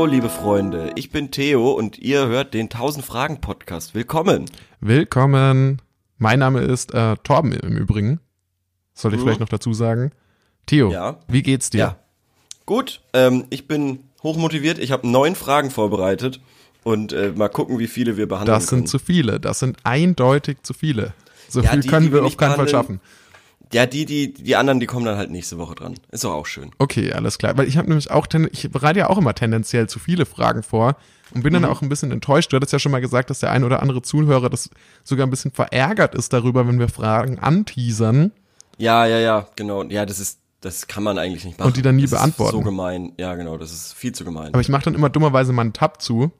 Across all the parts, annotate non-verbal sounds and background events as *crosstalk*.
Hallo, liebe Freunde, ich bin Theo und ihr hört den 1000 Fragen Podcast. Willkommen. Willkommen. Mein Name ist äh, Torben im Übrigen. Soll ich Mhm. vielleicht noch dazu sagen? Theo, Ja. wie geht's dir? Ja. Gut, ähm, ich bin hochmotiviert. Ich habe neun Fragen vorbereitet und äh, mal gucken, wie viele wir behandeln Das sind können. zu viele. Das sind eindeutig zu viele. So Ja, viel die, können die wir auf keinen Fall schaffen. Ja, die, die, die anderen, die kommen dann halt nächste Woche dran. Ist doch auch schön. Okay, alles klar. Weil ich habe nämlich auch, ich bereite ja auch immer tendenziell zu viele Fragen vor und bin dann Mhm. auch ein bisschen enttäuscht. Du hattest ja schon mal gesagt, dass der ein oder andere Zuhörer das sogar ein bisschen verärgert ist darüber, wenn wir Fragen anteasern. Ja, ja, ja, genau. Ja, das ist, das kann man eigentlich nicht machen. Und die dann nie das beantworten. Ist so gemein. Ja, genau, das ist viel zu gemein. Aber ich mache dann immer dummerweise mal einen Tab zu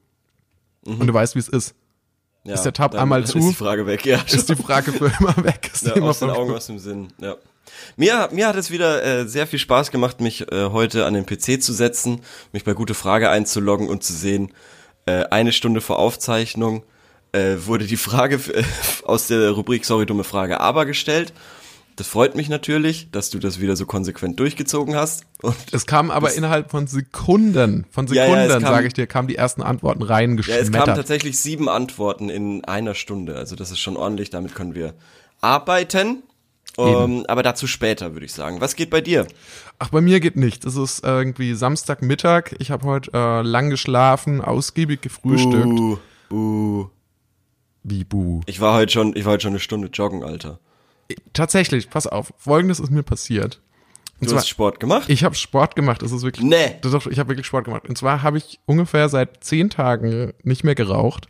und du weißt, wie es ist. Ja, ist der Tab einmal *laughs* ist zu? die Frage weg, ja. Ist die Frage für immer *laughs* weg. Ist Ja, immer aus den Augen, aus dem Sinn. Ja. Mir, mir hat es wieder äh, sehr viel Spaß gemacht, mich äh, heute an den PC zu setzen, mich bei Gute Frage einzuloggen und zu sehen, äh, eine Stunde vor Aufzeichnung äh, wurde die Frage *laughs* aus der Rubrik Sorry, dumme Frage, aber gestellt. Das freut mich natürlich, dass du das wieder so konsequent durchgezogen hast. Und Es kam aber innerhalb von Sekunden, von Ja, Sekunden, ja, kam- sage ich dir, kamen die ersten Antworten ja, es reingeschmettert. kamen tatsächlich sieben Antworten in einer Stunde. Also das ist schon ordentlich, damit können wir arbeiten. Ähm, aber dazu später, würde ich sagen. Was geht bei dir? Ach, bei mir geht nichts. Es ist irgendwie Samstagmittag. Ich habe heute äh, lang geschlafen, ausgiebig gefrühstückt. Uh, uh. Wie buh. Ich war heute schon, ich war heute schon eine Stunde joggen, Alter. Tatsächlich, pass auf. Folgendes ist mir passiert. Und Du zwar, hast Sport gemacht? ich habe Sport gemacht. Das ist wirklich. Nee. Ist, ich habe wirklich Sport gemacht. Und zwar habe ich ungefähr seit zehn Tagen nicht mehr geraucht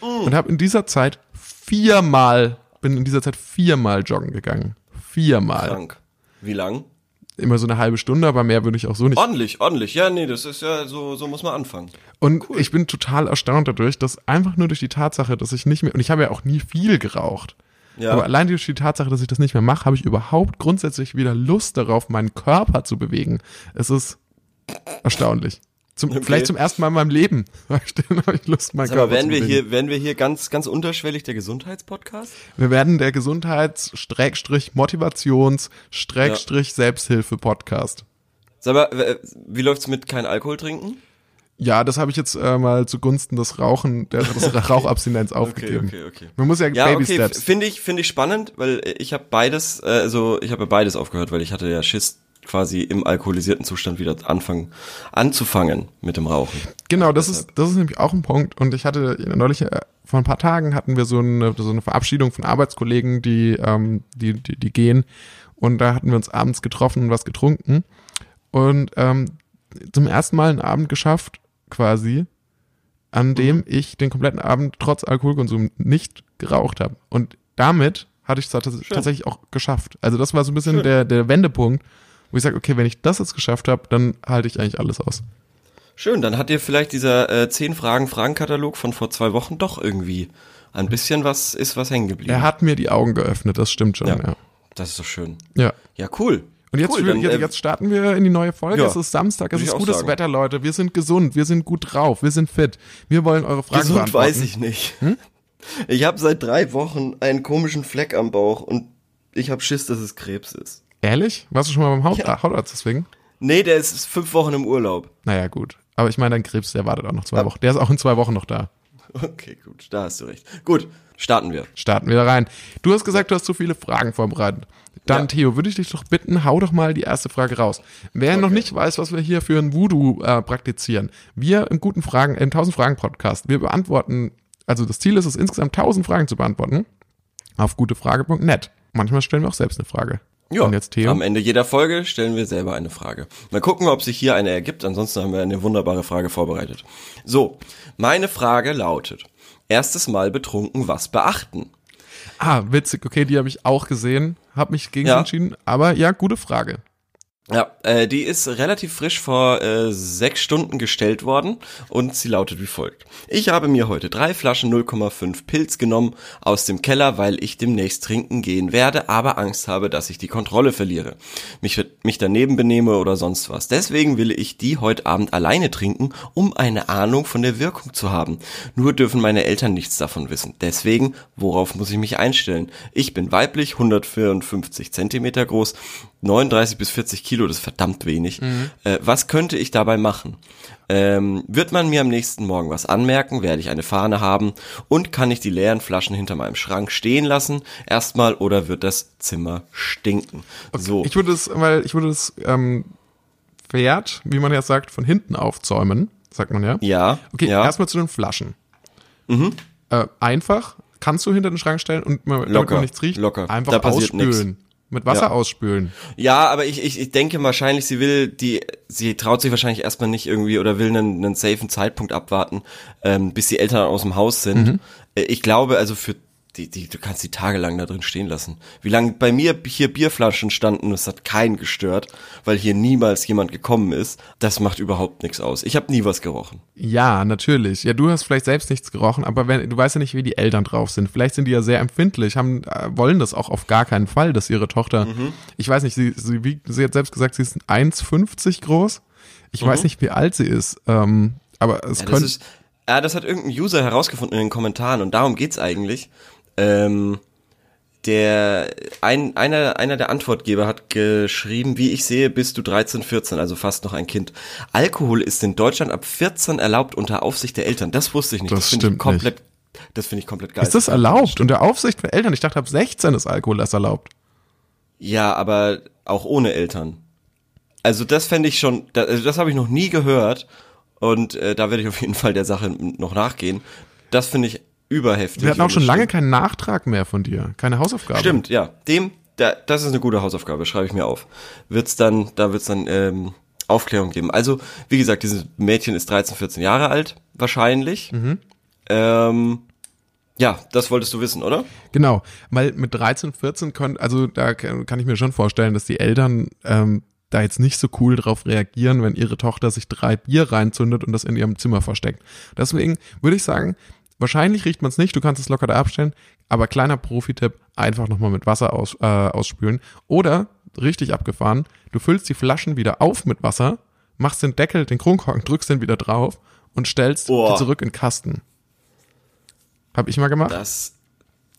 Mm. und habe in dieser Zeit viermal, bin in dieser Zeit viermal joggen gegangen. Viermal. Krank. Wie lang? Immer so eine halbe Stunde, aber mehr würde ich auch so nicht Ordentlich, ordentlich. Ja, nee, das ist ja so, so muss man anfangen. Und ich bin total erstaunt dadurch, dass einfach nur durch die Tatsache, dass ich nicht mehr, und ich habe ja auch nie viel geraucht, Ja. aber allein durch die Tatsache, dass ich das nicht mehr mache, habe ich überhaupt grundsätzlich wieder Lust darauf, meinen Körper zu bewegen. Es ist erstaunlich. Zum, Okay. Vielleicht zum ersten Mal in meinem Leben *laughs* habe ich, Lust, meinen Sag mal, Körper werden zu wir bewegen. hier, werden wir hier ganz, ganz unterschwellig der Gesundheitspodcast? wir werden der Gesundheits-Motivations-Selbsthilfe-Podcast. Sag mal, wie läuft's mit kein Alkohol trinken? Ja, das habe ich jetzt äh, mal zugunsten des Rauchen, der des *laughs* Rauchabstinenz aufgegeben. okay, okay. Man muss ja, Ja, Baby okay, Steps. finde ich, finde ich spannend, weil ich habe beides, äh, also ich habe beides aufgehört, weil ich hatte ja Schiss, quasi im alkoholisierten Zustand wieder anfangen, anzufangen mit dem Rauchen. Genau, das ist, das ist nämlich auch ein Punkt. Und ich hatte neulich, äh, vor ein paar Tagen hatten wir so eine, so eine Verabschiedung von Arbeitskollegen, die, ähm, die, die, die gehen. Und da hatten wir uns abends getroffen und was getrunken. Und ähm, zum ersten Mal einen Abend geschafft, quasi, an dem ich den kompletten Abend trotz Alkoholkonsum nicht geraucht habe. Und damit hatte ich es tats- tatsächlich auch geschafft. Also das war so ein bisschen Schön. der, der Wendepunkt, wo ich sage, okay, wenn ich das jetzt geschafft habe, dann halte ich eigentlich alles aus. Schön, dann hat dir vielleicht dieser äh, 10 Fragen Fragenkatalog von vor zwei Wochen doch irgendwie ein bisschen was ist was hängen geblieben. Er hat mir die Augen geöffnet, das stimmt schon, ja. ja. Das ist doch schön. Ja. Ja, cool. Und jetzt, cool, dann, äh, jetzt starten wir in die neue Folge. ja, es ist Samstag, es ist gutes sagen. Wetter, Leute. Wir sind gesund, wir sind gut drauf, wir sind fit. Wir wollen eure Fragen Gesund beantworten. weiß ich nicht. Hm? Ich habe seit drei Wochen einen komischen Fleck am Bauch und ich habe Schiss, dass es Krebs ist. Ehrlich? Warst du schon mal beim Haut Ja. Hautarzt deswegen? Nee, der ist fünf Wochen im Urlaub. Naja, gut. Aber ich meine, dein Krebs, der wartet auch noch zwei. Wochen. Der ist auch in zwei Wochen noch da. Okay, gut, da hast du recht. Gut, starten wir. Starten wir da rein. Du hast gesagt, du hast so viele Fragen vorbereitet. Dann, Ja. Theo, würde ich dich doch bitten, hau doch mal die erste Frage raus. Wer noch nicht weiß, was wir hier für ein Voodoo äh, praktizieren, wir im guten Fragen, im 1000 Fragen Podcast, wir beantworten, also das Ziel ist es, insgesamt 1000 Fragen zu beantworten auf gutefrage.net. Manchmal stellen wir auch selbst eine Frage. Ja, Und jetzt Theo. am Ende jeder Folge stellen wir selber eine Frage. Mal gucken, ob sich hier eine ergibt. Ansonsten haben wir eine wunderbare Frage vorbereitet. So, meine Frage lautet: Erstes Mal betrunken, was beachten? Ah, witzig, okay, die habe ich auch gesehen, habe mich gegen Ja. entschieden, aber ja, gute Frage. Ja, äh, die ist relativ frisch vor äh, sechs Stunden gestellt worden und sie lautet wie folgt. Ich habe mir heute drei Flaschen 0,5 Pilz genommen aus dem Keller, weil ich demnächst trinken gehen werde, aber Angst habe, dass ich die Kontrolle verliere, mich, mich daneben benehme oder sonst was. Deswegen will ich die heute Abend alleine trinken, um eine Ahnung von der Wirkung zu haben. Nur dürfen meine Eltern nichts davon wissen. Deswegen, worauf muss ich mich einstellen? Ich bin weiblich, 154 Zentimeter groß, 39 bis 40 Kilo Kilo, das ist verdammt wenig. Äh, was könnte ich dabei machen? Ähm, wird man mir am nächsten Morgen was anmerken, werde ich eine Fahne haben und kann ich die leeren Flaschen hinter meinem Schrank stehen lassen erstmal oder wird das Zimmer stinken? So, Ich würde es, weil ich würde es ähm, Pferd, wie man ja sagt, von hinten aufzäumen, sagt man ja. ja, Okay, ja, Mhm. erstmal zu den Flaschen. Äh, einfach, kannst du hinter den Schrank stellen und man, damit Locker, man nichts riecht, locker. einfach Da ausspülen. Mit Wasser Ja. ausspülen. ja, aber ich, ich, ich denke wahrscheinlich, sie will die, sie traut sich wahrscheinlich erstmal nicht irgendwie oder will einen, einen safen Zeitpunkt abwarten, ähm, bis die Eltern aus dem Haus sind. Mhm. Äh, Ich glaube, also für die, die, du kannst die tagelang da drin stehen lassen. Wie lange bei mir hier Bierflaschen standen, das hat keinen gestört, weil hier niemals jemand gekommen ist. Das macht überhaupt nichts aus. Ich habe nie was gerochen. Ja, natürlich. Ja, du hast vielleicht selbst nichts gerochen, aber wenn, du weißt ja nicht, wie die Eltern drauf sind. Vielleicht sind die ja sehr empfindlich, haben, äh, wollen das auch auf gar keinen Fall, dass ihre Tochter, Mhm. ich weiß nicht, sie, sie, wiegt, sie hat selbst gesagt, sie ist 1,50 groß. Ich weiß nicht, wie alt sie ist, ähm, aber es Mhm. Ja, könnte, ja, das hat irgendein User herausgefunden in den Kommentaren und darum geht's eigentlich. Ähm, der ein, einer, einer der Antwortgeber hat geschrieben, wie ich sehe, bist du 13, 14, also fast noch ein Kind. Alkohol ist in Deutschland ab 14 erlaubt unter Aufsicht der Eltern. Das wusste ich nicht. Das finde ich komplett, das finde ich komplett geil. ist das erlaubt? Unter Aufsicht von Eltern? Ich dachte, ab 16 ist Alkohol erst erlaubt. Ja, aber auch ohne Eltern. Also das fände ich schon, da- also das habe ich noch nie gehört und äh, da werde ich auf jeden Fall der Sache noch nachgehen. Das finde ich überheftig. Wir hatten auch schon lange stimmt. keinen Nachtrag mehr von dir, keine Hausaufgabe. Stimmt, ja. Dem, da, das ist eine gute Hausaufgabe, schreibe ich mir auf. Wird's dann, da wird's dann ähm, Aufklärung geben. Also, wie gesagt, dieses Mädchen ist 13, 14 Jahre alt, wahrscheinlich. Ähm, ja, das wolltest du wissen, oder? Genau, weil mit 13, 14 können, also da kann kann ich mir schon vorstellen, dass die Eltern ähm, da jetzt nicht so cool drauf reagieren, wenn ihre Tochter sich drei Bier reinzündet und das in ihrem Zimmer versteckt. Deswegen würde ich sagen, wahrscheinlich riecht man es nicht, du kannst es locker da abstellen, aber kleiner Profi-Tipp, einfach nochmal mit Wasser aus, äh, ausspülen. Oder, richtig abgefahren, du füllst die Flaschen wieder auf mit Wasser, machst den Deckel, den Kronkorken, drückst den wieder drauf und stellst Boah. die zurück in den Kasten. Hab ich mal gemacht. Das,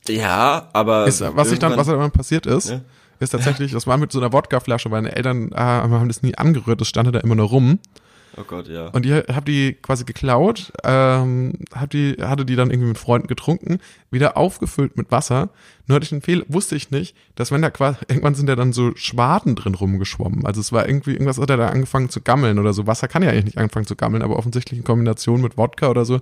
ja, aber Ist, was ich dann, was dann passiert ist, Ja. ist tatsächlich, das war mit so einer Wodkaflasche, meine Eltern äh, haben das nie angerührt, das stand da immer nur rum. Oh Gott, ja. Und die hab die quasi geklaut, ähm, hab die, hatte die dann irgendwie mit Freunden getrunken, wieder aufgefüllt mit Wasser. Nur hatte ich einen Fehler, wusste ich nicht, dass wenn da quasi, irgendwann sind da dann so Schwaden drin rumgeschwommen. Also es war irgendwie, irgendwas hat er da angefangen zu gammeln oder so. Wasser kann ja eigentlich nicht anfangen zu gammeln, aber offensichtlich in Kombination mit Wodka oder so.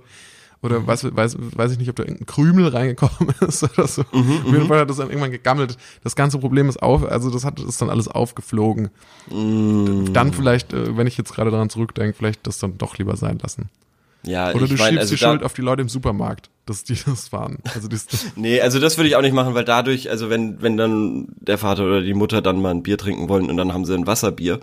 Oder weiß, weiß, weiß ich nicht, ob da irgendein Krümel reingekommen *laughs* ist oder so. Auf jeden Fall hat das dann irgendwann gegammelt. Das ganze Problem ist auf, also das hat ist dann alles aufgeflogen. Dann vielleicht, äh, wenn ich jetzt gerade daran zurückdenke, vielleicht das dann doch lieber sein lassen. ja, Oder du mein, schiebst also die Schuld auf die Leute im Supermarkt, dass die *laughs* das waren. Also das, *laughs* Nee, also das würde ich auch nicht machen, weil dadurch, also wenn, wenn dann der Vater oder die Mutter dann mal ein Bier trinken wollen und dann haben sie ein Wasserbier.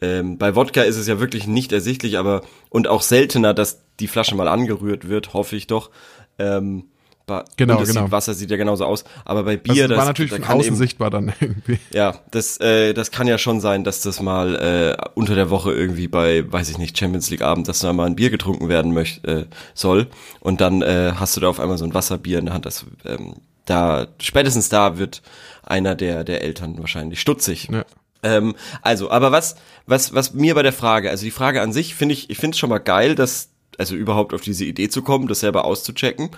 Ähm, bei Wodka ist es ja wirklich nicht ersichtlich, aber und auch seltener, dass die Flasche mal angerührt wird, hoffe ich doch. Ähm, bei, Genau, das genau. Sieht, Wasser sieht ja genauso aus, aber bei das Bier, das, war natürlich da von außen eben, sichtbar dann *laughs* irgendwie. ja, das, äh, das kann ja schon sein, dass das mal äh, unter der Woche irgendwie bei, weiß ich nicht, Champions League Abend, dass da mal ein Bier getrunken werden möcht, äh, soll und dann äh, hast du da auf einmal so ein Wasserbier in der Hand. Das, ähm, da spätestens da wird einer der der Eltern wahrscheinlich stutzig. Ja. Ähm, also, aber was was was mir bei der Frage, also die Frage an sich finde ich, ich finde es schon mal geil, dass also überhaupt auf diese Idee zu kommen, das selber auszuchecken.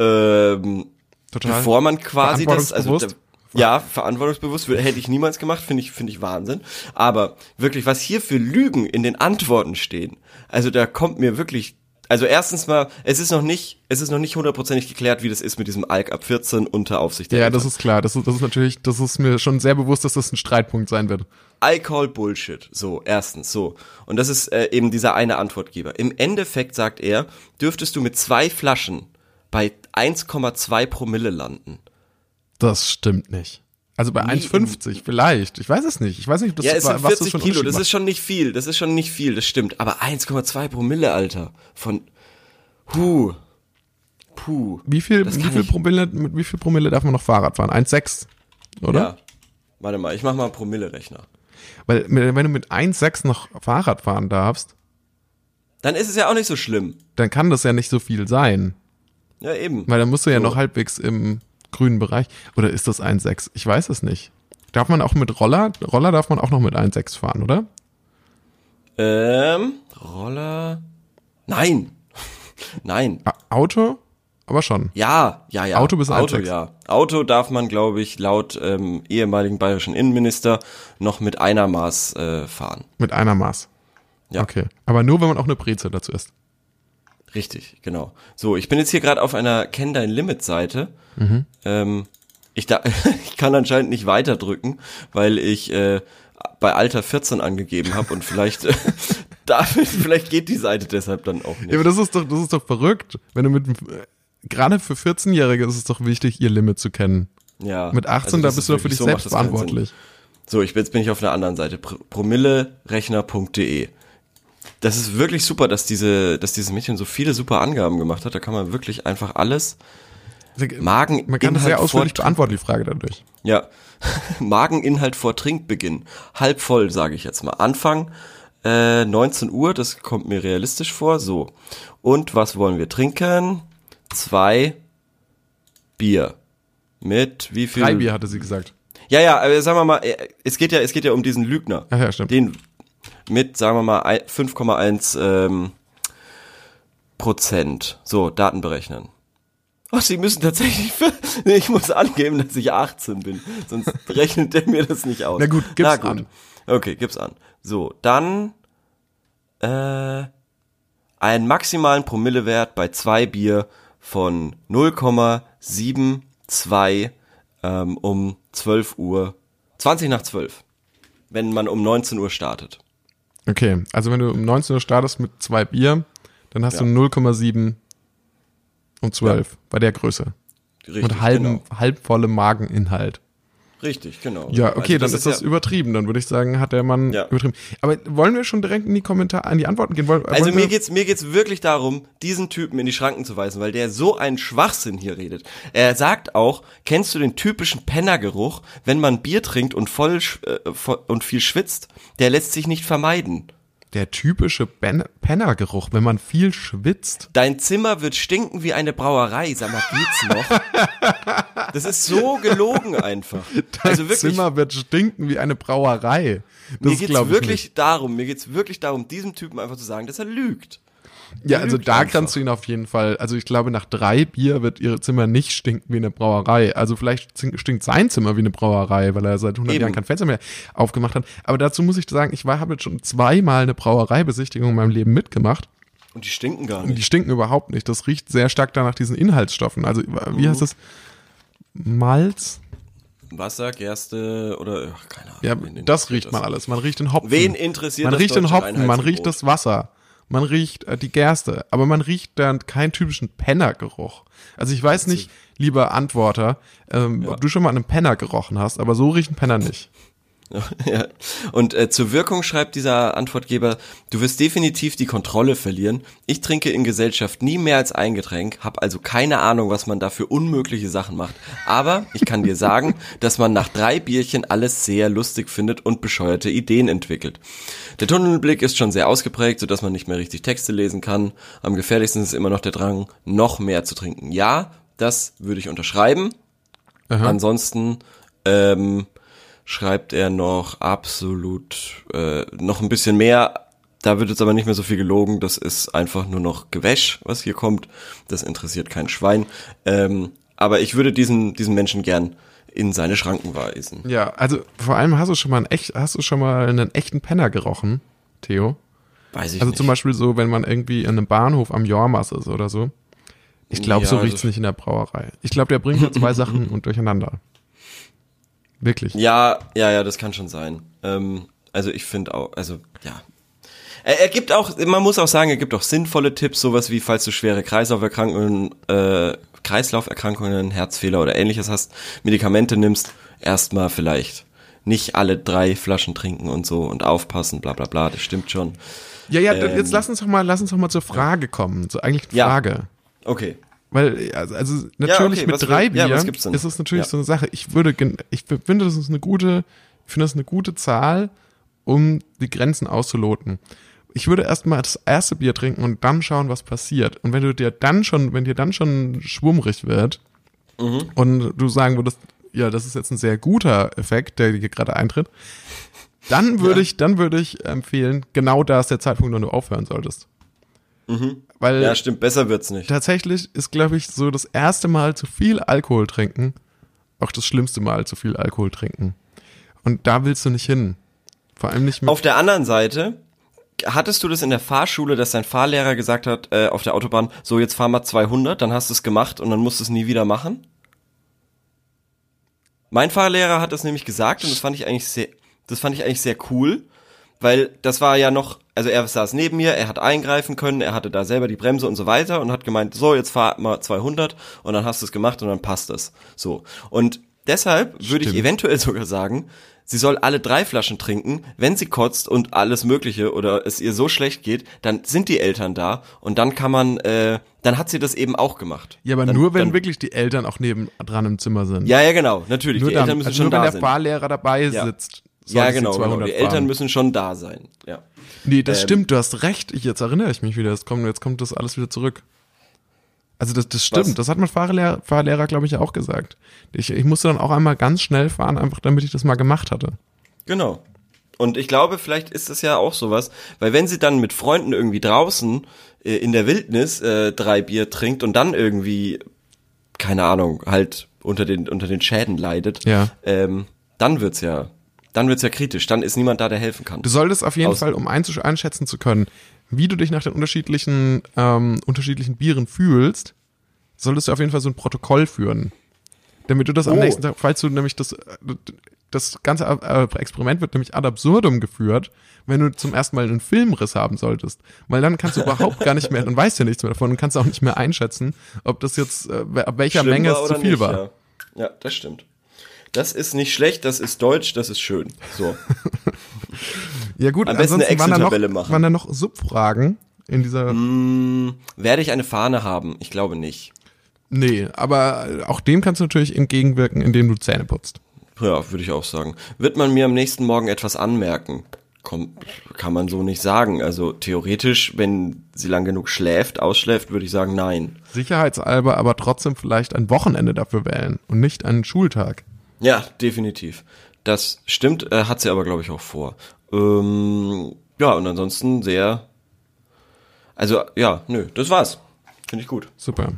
Ähm, Total. bevor man quasi das, also da, ja, verantwortungsbewusst, hätte ich niemals gemacht, finde ich, finde ich Wahnsinn. Aber wirklich, was hier für Lügen in den Antworten stehen, also da kommt mir wirklich, also erstens mal, es ist noch nicht, es ist noch nicht hundertprozentig geklärt, wie das ist mit diesem Alk ab 14 unter Aufsicht der Ja, Eltern. das ist klar. Das ist, das ist natürlich, das ist mir schon sehr bewusst, dass das ein Streitpunkt sein wird. I call Bullshit. So, erstens, so. Und das ist äh, eben dieser eine Antwortgeber. Im Endeffekt, sagt er, dürftest du mit zwei Flaschen bei 1,2 Promille landen. Das stimmt nicht. Also bei 1,50 vielleicht. Ich weiß es nicht. Ich weiß nicht, ob das Ja, es sind was das 40 für einen Kilo, das ist schon nicht viel, das ist schon nicht viel, das stimmt. Aber 1,2 Promille, Alter, von, puh, puh. Wie viel, wie viel ich- Promille, mit wie viel Promille darf man noch Fahrrad fahren? 1,6, oder? Ja. Warte mal, ich mach mal einen Promille-Rechner. Weil wenn du mit 1,6 noch Fahrrad fahren darfst, Dann ist es ja auch nicht so schlimm. dann kann das ja nicht so viel sein. Ja, eben. Weil dann musst du ja So. noch halbwegs im grünen Bereich. Oder ist das 1,6? Ich weiß es nicht. Darf man auch mit Roller? Roller darf man auch noch mit 1,6 fahren, oder? Ähm, Roller. Nein. *laughs* Nein. Auto? Aber schon. Ja, ja, ja. Auto bis Auto, 1,6. ja. Auto darf man, glaube ich, laut ähm, ehemaligen bayerischen Innenminister noch mit einer Maß äh, fahren. Mit einer Maß. Ja. Okay. Aber nur, wenn man auch eine Brezel dazu isst. Richtig, genau. So, ich bin jetzt hier gerade auf einer Kenn dein Limit Seite. Ähm, ich, da, *laughs* ich kann anscheinend nicht weiterdrücken, weil ich äh, bei Alter 14 angegeben habe und vielleicht äh, *laughs* darf, vielleicht geht die Seite deshalb dann auch Ja, nicht. aber das ist doch, das ist doch verrückt. Wenn du mit, äh, gerade für 14-Jährige ist es doch wichtig, ihr Limit zu kennen. Ja, Mit 18, also da bist ist du doch für dich so, selbst verantwortlich. So, ich, bin- jetzt bin ich auf einer anderen Seite. Pro promillerechner.de. Das ist wirklich super, dass diese, dass dieses Mädchen so viele super Angaben gemacht hat. Da kann man wirklich einfach alles Magen Man kann das sehr ausführlich beantworten, die Frage dadurch. Ja. *laughs* Mageninhalt vor Trinkbeginn. Halb voll, sage ich jetzt mal. Anfang äh, 19 Uhr, das kommt mir realistisch vor. So. Und was wollen wir trinken? Zwei Bier. Mit wie viel? Drei Bier hatte sie gesagt. Ja, ja, aber sagen wir mal, äh, es geht ja, es geht ja um diesen Lügner. Ach ja, stimmt. Den mit, sagen wir mal, ein- 5,1 ähm, Prozent. So, Daten berechnen. Oh, Sie müssen tatsächlich, *laughs* nee, ich muss angeben, dass ich 18 bin, sonst *laughs* rechnet der mir das nicht aus. Na gut, gib's an. Okay, gib's an. So, dann äh, einen maximalen Promillewert bei zwei Bier von 0,72 ähm, um 12 Uhr, 20 nach 12, wenn man um 19 Uhr startet. Okay, also wenn du um 19 Uhr startest mit zwei Bier, dann hast Ja. du 0,7 um 12 bei der Größe. Richtig, und halben, genau. halbvolle Mageninhalt. Richtig, genau. Ja, okay, Also dann ist das ja, übertrieben. Dann würde ich sagen, hat der Mann Ja. übertrieben. Aber wollen wir schon direkt in die Kommentare, an die Antworten gehen? Wollen, Also wollen mir geht's mir geht's wirklich darum, diesen Typen in die Schranken zu weisen, weil der so einen Schwachsinn hier redet. Er sagt auch, kennst du den typischen Pennergeruch, wenn man Bier trinkt und voll äh, voll- und viel schwitzt? Der lässt sich nicht vermeiden. Der typische Ben Pennergeruch, wenn man viel schwitzt. Dein Zimmer wird stinken wie eine Brauerei. Sag mal, geht's noch? Das ist so gelogen einfach. *laughs* Also wirklich, Zimmer wird stinken wie eine Brauerei. Das mir geht's wirklich nicht. darum, mir geht's wirklich darum, diesem Typen einfach zu sagen, dass er lügt. Ja, also da einfach. kannst du ihn auf jeden Fall, also ich glaube, nach drei Bier wird ihr Zimmer nicht stinken wie eine Brauerei. Also vielleicht stinkt sein Zimmer wie eine Brauerei, weil er seit 100 Eben. Jahren kein Fenster mehr aufgemacht hat. Aber dazu muss ich sagen, ich habe jetzt schon zweimal eine Brauereibesichtigung in meinem Leben mitgemacht. Und die stinken gar Und die nicht. stinken überhaupt nicht. Das riecht sehr stark danach diesen Inhaltsstoffen. Also wie heißt das? Malz? Wasser, Gerste oder ach, keine Ahnung. Ja, das riecht man alles. Man riecht den Hopfen. Wen interessiert Man das riecht den Hopfen, man riecht das Wasser, man riecht äh, die Gerste, aber man riecht dann keinen typischen Pennergeruch. Also ich weiß nicht, lieber Antworter, ähm, ob du schon mal einen Penner gerochen hast, aber so riecht ein Penner nicht. *laughs* Ja. Und äh, zur Wirkung schreibt dieser Antwortgeber, du wirst definitiv die Kontrolle verlieren. Ich trinke in Gesellschaft nie mehr als ein Getränk, habe also keine Ahnung, was man da für unmögliche Sachen macht. Aber ich kann dir sagen, dass man nach drei Bierchen alles sehr lustig findet und bescheuerte Ideen entwickelt. Der Tunnelblick ist schon sehr ausgeprägt, sodass man nicht mehr richtig Texte lesen kann. Am gefährlichsten ist immer noch der Drang, noch mehr zu trinken. Ja, das würde ich unterschreiben. Aha. Ansonsten ähm, schreibt er noch absolut äh, noch ein bisschen mehr. Da wird jetzt aber nicht mehr so viel gelogen. Das ist einfach nur noch Gewäsch, was hier kommt. Das interessiert kein Schwein. Ähm, aber ich würde diesen diesen Menschen gern in seine Schranken weisen. Ja, also vor allem hast du schon mal einen echt, hast du schon mal einen echten Penner gerochen, Theo? Weiß ich Also nicht. zum Beispiel so, wenn man irgendwie in einem Bahnhof am Jormas ist oder so. Ich glaube, Ja, so also- riecht's nicht in der Brauerei. Ich glaube, der bringt da zwei *laughs* Sachen und durcheinander. Wirklich. Ja, ja, ja, das kann schon sein. Ähm, also ich finde auch, also ja. Er, er gibt auch, man muss auch sagen, er gibt auch sinnvolle Tipps, sowas wie, falls du schwere Kreislauferkrankungen, äh, Kreislauferkrankungen, Herzfehler oder ähnliches hast, Medikamente nimmst, erstmal vielleicht nicht alle drei Flaschen trinken und so und aufpassen, bla bla bla, das stimmt schon. Ja, ja, Ähm, jetzt lass uns doch mal, lass uns doch mal zur Frage kommen, zur eigentlichen Ja. Frage. Okay. Weil, also, also natürlich okay, mit drei ja, Bier denn? ist es natürlich Ja. so eine Sache. Ich würde, ich finde, das ist eine gute, ich finde das eine gute Zahl, um die Grenzen auszuloten. Ich würde erstmal das erste Bier trinken und dann schauen, was passiert. Und wenn du dir dann schon, wenn dir dann schon schwummrig wird Mhm. und du sagen würdest, ja, das ist jetzt ein sehr guter Effekt, der hier gerade eintritt, dann würde Ja. ich, dann würde ich empfehlen, genau da ist der Zeitpunkt, wann du aufhören solltest. Weil Ja, stimmt, besser wird's nicht. tatsächlich ist, glaube ich, so das erste Mal zu viel Alkohol trinken auch das schlimmste Mal zu viel Alkohol trinken. Und da willst du nicht hin. Vor allem nicht mit. Auf der anderen Seite, hattest du das in der Fahrschule, dass dein Fahrlehrer gesagt hat, äh, auf der Autobahn, so jetzt fahr mal 200, dann hast du es gemacht und dann musst du es nie wieder machen? Mein Fahrlehrer hat das nämlich gesagt und das fand ich eigentlich sehr, das fand ich eigentlich sehr cool, weil das war ja noch, also er saß neben mir, er hat eingreifen können, er hatte da selber die Bremse und so weiter und hat gemeint, so jetzt fahr mal 200 und dann hast du es gemacht und dann passt es. So. Und deshalb würde ich eventuell *laughs* sogar sagen, sie soll alle drei Flaschen trinken, wenn sie kotzt und alles mögliche oder es ihr so schlecht geht, dann sind die Eltern da und dann kann man, äh, dann hat sie das eben auch gemacht. ja, aber dann, nur wenn dann, wirklich die Eltern auch neben dran im Zimmer sind. Ja, ja, genau, natürlich, nur die dann, Eltern müssen also schon nur da wenn der sein. Fahrlehrer dabei Ja. sitzt. Ja, genau, genau. 200 Die Eltern fahren. müssen schon da sein. Ja. Nee, das Ähm, stimmt, du hast recht. Ich, jetzt erinnere ich mich wieder. Jetzt kommt, jetzt kommt das alles wieder zurück. Also das, das stimmt. Was? Das hat mein Fahrlehrer, Fahrlehrer glaube ich, auch gesagt. Ich, ich musste dann auch einmal ganz schnell fahren, einfach damit ich das mal gemacht hatte. Genau. Und ich glaube, vielleicht ist es ja auch sowas, weil wenn sie dann mit Freunden irgendwie draußen äh, in der Wildnis äh, drei Bier trinkt und dann irgendwie, keine Ahnung, halt unter den, unter den Schäden leidet, Ja. ähm, dann wird's ja, dann wird's ja kritisch. Dann ist niemand da, der helfen kann. Du solltest auf jeden Aus- Fall, um einschätzen zu können, wie du dich nach den unterschiedlichen, ähm, unterschiedlichen Bieren fühlst, solltest du auf jeden Fall so ein Protokoll führen. Damit du das am Oh. nächsten Tag, falls du nämlich das, das ganze äh, Experiment wird nämlich ad absurdum geführt, wenn du zum ersten Mal einen Filmriss haben solltest. Weil dann kannst du überhaupt gar nicht mehr, dann weißt du nichts mehr davon und kannst auch nicht mehr einschätzen, ob das jetzt, äh, ab welcher Schlimm Menge es zu viel nicht, war. Ja. ja, das stimmt. Das ist nicht schlecht, das ist deutsch, das ist schön. So. *laughs* Ja gut, Am besten eine ansonsten waren da, noch, Excel-Tabelle machen. waren da noch Subfragen in dieser Hm, werde ich eine Fahne haben? Ich glaube nicht. Nee, aber auch dem kannst du natürlich entgegenwirken, indem du Zähne putzt. Ja, würde ich auch sagen. Wird man mir am nächsten Morgen etwas anmerken? Komm, kann man so nicht sagen. Also theoretisch, wenn sie lang genug schläft, ausschläft, würde ich sagen, nein. Sicherheitshalber aber trotzdem vielleicht ein Wochenende dafür wählen und nicht einen Schultag. Ja, definitiv. Das stimmt, äh, hat sie aber, glaube ich, auch vor. Ähm, ja, und ansonsten sehr. Also, ja, nö, das war's. Finde ich gut. Super.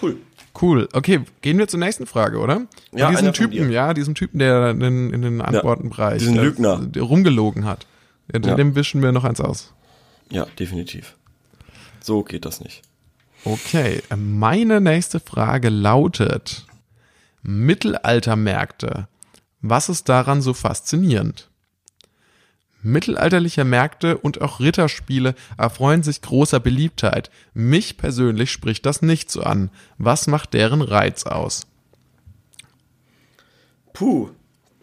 Cool. Cool. Okay, gehen wir zur nächsten Frage, oder? Ja, von Typen, ja, diesem Typen, der in, in den Antwortenbereich diesen der, Lügner. der rumgelogen hat. Ja, Ja. Dem wischen wir noch eins aus. Ja, definitiv. So geht das nicht. Okay, meine nächste Frage lautet: Mittelaltermärkte. Was ist daran so faszinierend? Mittelalterliche Märkte und auch Ritterspiele erfreuen sich großer Beliebtheit. Mich persönlich spricht das nicht so an. Was macht deren Reiz aus? Puh.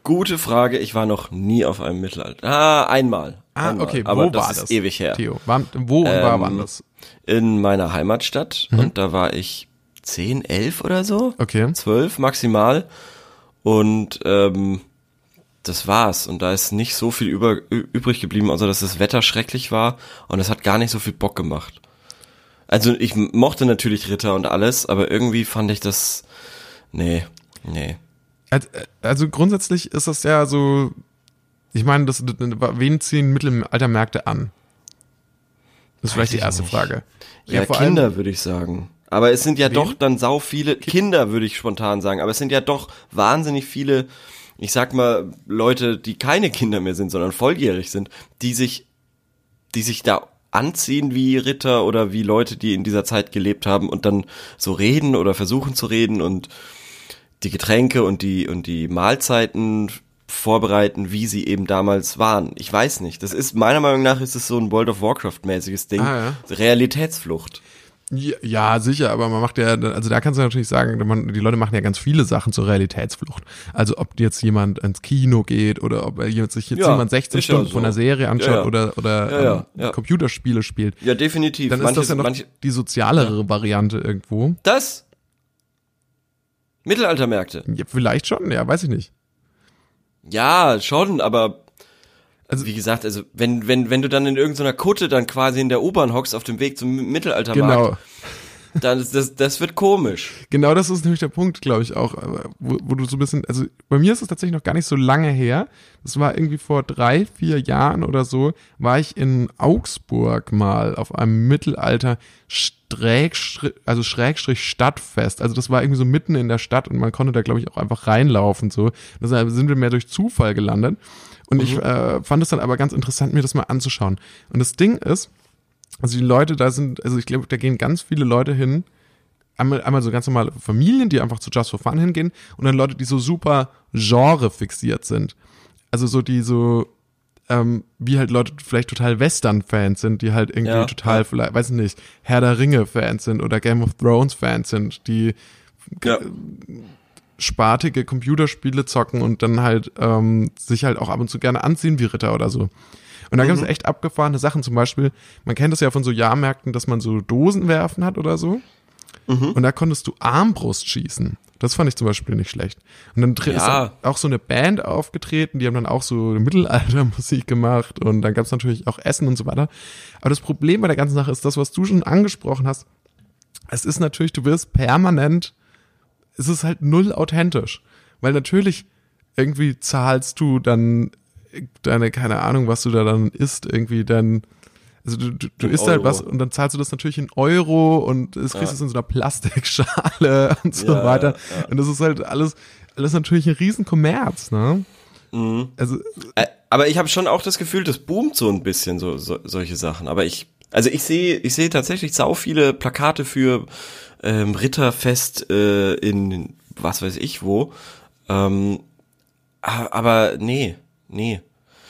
Gute Frage. Ich war noch nie auf einem Mittelalter. Ah, einmal. Ah, einmal. okay, wo Aber das war ist das? ewig her. Theo, wann, wo und war Ähm, wann das? In meiner Heimatstadt. Mhm. Und da war ich 10, 11 oder so. Okay. 12 maximal. Und ähm, das war's. Und da ist nicht so viel über, übrig geblieben, außer dass das Wetter schrecklich war. Und es hat gar nicht so viel Bock gemacht. Also ich mochte natürlich Ritter und alles, aber irgendwie fand ich das. Nee, nee. Also, grundsätzlich ist das ja so, ich meine, das, wen ziehen Mittelaltermärkte an? Das ist vielleicht die erste nicht. Frage. Ja, vor Kinder würde ich sagen. Aber es sind ja Wen? doch dann sau viele Kinder, würde ich spontan sagen. Aber es sind ja doch wahnsinnig viele, ich sag mal, Leute, die keine Kinder mehr sind, sondern volljährig sind, die sich, die sich da anziehen wie Ritter oder wie Leute, die in dieser Zeit gelebt haben und dann so reden oder versuchen zu reden und die Getränke und die und die Mahlzeiten vorbereiten, wie sie eben damals waren. Ich weiß nicht. Das ist meiner Meinung nach ist es so ein World of Warcraft mäßiges Ding. Ah, Realitätsflucht. Ja, sicher, aber man macht ja, also da kannst du natürlich sagen, man, die Leute machen ja ganz viele Sachen zur Realitätsflucht. Also ob jetzt jemand ins Kino geht oder ob jemand sich jetzt Ja, jemand 16 ist ja Stunden so. von einer Serie anschaut Ja, ja. oder, oder ähm. Computerspiele spielt. Ja, definitiv. Dann ist Manche- das ja noch manche, die sozialere Variante irgendwo. das? Mittelaltermärkte. Ja, vielleicht schon, ja, weiß ich nicht. Ja, schon, aber Also- wie gesagt, also wenn wenn wenn du dann in irgendeiner Kutte dann quasi in der U-Bahn hockst auf dem Weg zum Mittelaltermarkt, Genau. dann ist das, das wird komisch. Genau das ist nämlich der Punkt, glaube ich auch, wo, wo du so ein bisschen, also bei mir ist es tatsächlich noch gar nicht so lange her. Das war irgendwie vor drei, vier Jahren oder so, war ich in Augsburg mal auf einem Mittelalter also Schrägstrich Stadtfest. Also das war irgendwie so mitten in der Stadt und man konnte da, glaube ich, auch einfach reinlaufen. So, da sind wir mehr durch Zufall gelandet. Und mhm. ich äh, fand es dann aber ganz interessant, mir das mal anzuschauen. Und das Ding ist, also die Leute da sind, also ich glaube, da gehen ganz viele Leute hin, einmal, einmal so ganz normale Familien, die einfach zu Just for Fun hingehen und dann Leute, die so super Genre fixiert sind. Also so die so, ähm, wie halt Leute vielleicht total Western-Fans sind, die halt irgendwie ja, total, ja. vielleicht, weiß nicht, Herr der Ringe-Fans sind oder Game of Thrones-Fans sind, die ja. Spartige Computerspiele zocken und dann halt ähm, sich halt auch ab und zu gerne anziehen wie Ritter oder so. Und da mhm. gibt es echt abgefahrene Sachen. Zum Beispiel, man kennt das ja von so Jahrmärkten, dass man so Dosen werfen hat oder so. Mhm. Und da konntest du Armbrust schießen. Das fand ich zum Beispiel nicht schlecht. Und dann ja. ist auch so eine Band aufgetreten, die haben dann auch so Mittelaltermusik gemacht und dann gab es natürlich auch Essen und so weiter. Aber das Problem bei der ganzen Sache ist das, was du schon angesprochen hast. Es ist natürlich, du wirst permanent, es ist halt null authentisch. Weil natürlich irgendwie zahlst du dann deine, keine Ahnung, was du da dann isst, irgendwie dann, also du, du, du isst halt was und dann zahlst du das natürlich in Euro und es kriegst ja. es in so einer Plastikschale *laughs* und so ja, weiter. Ja. Und das ist halt alles, alles natürlich ein Riesenkommerz, ne? Mhm. Also, äh, aber ich habe schon auch das Gefühl, das boomt so ein bisschen, so, so solche Sachen. Aber ich, also ich sehe, ich sehe tatsächlich sau viele Plakate für ähm, Ritterfest äh, in was weiß ich wo. Ähm, aber nee, Nee.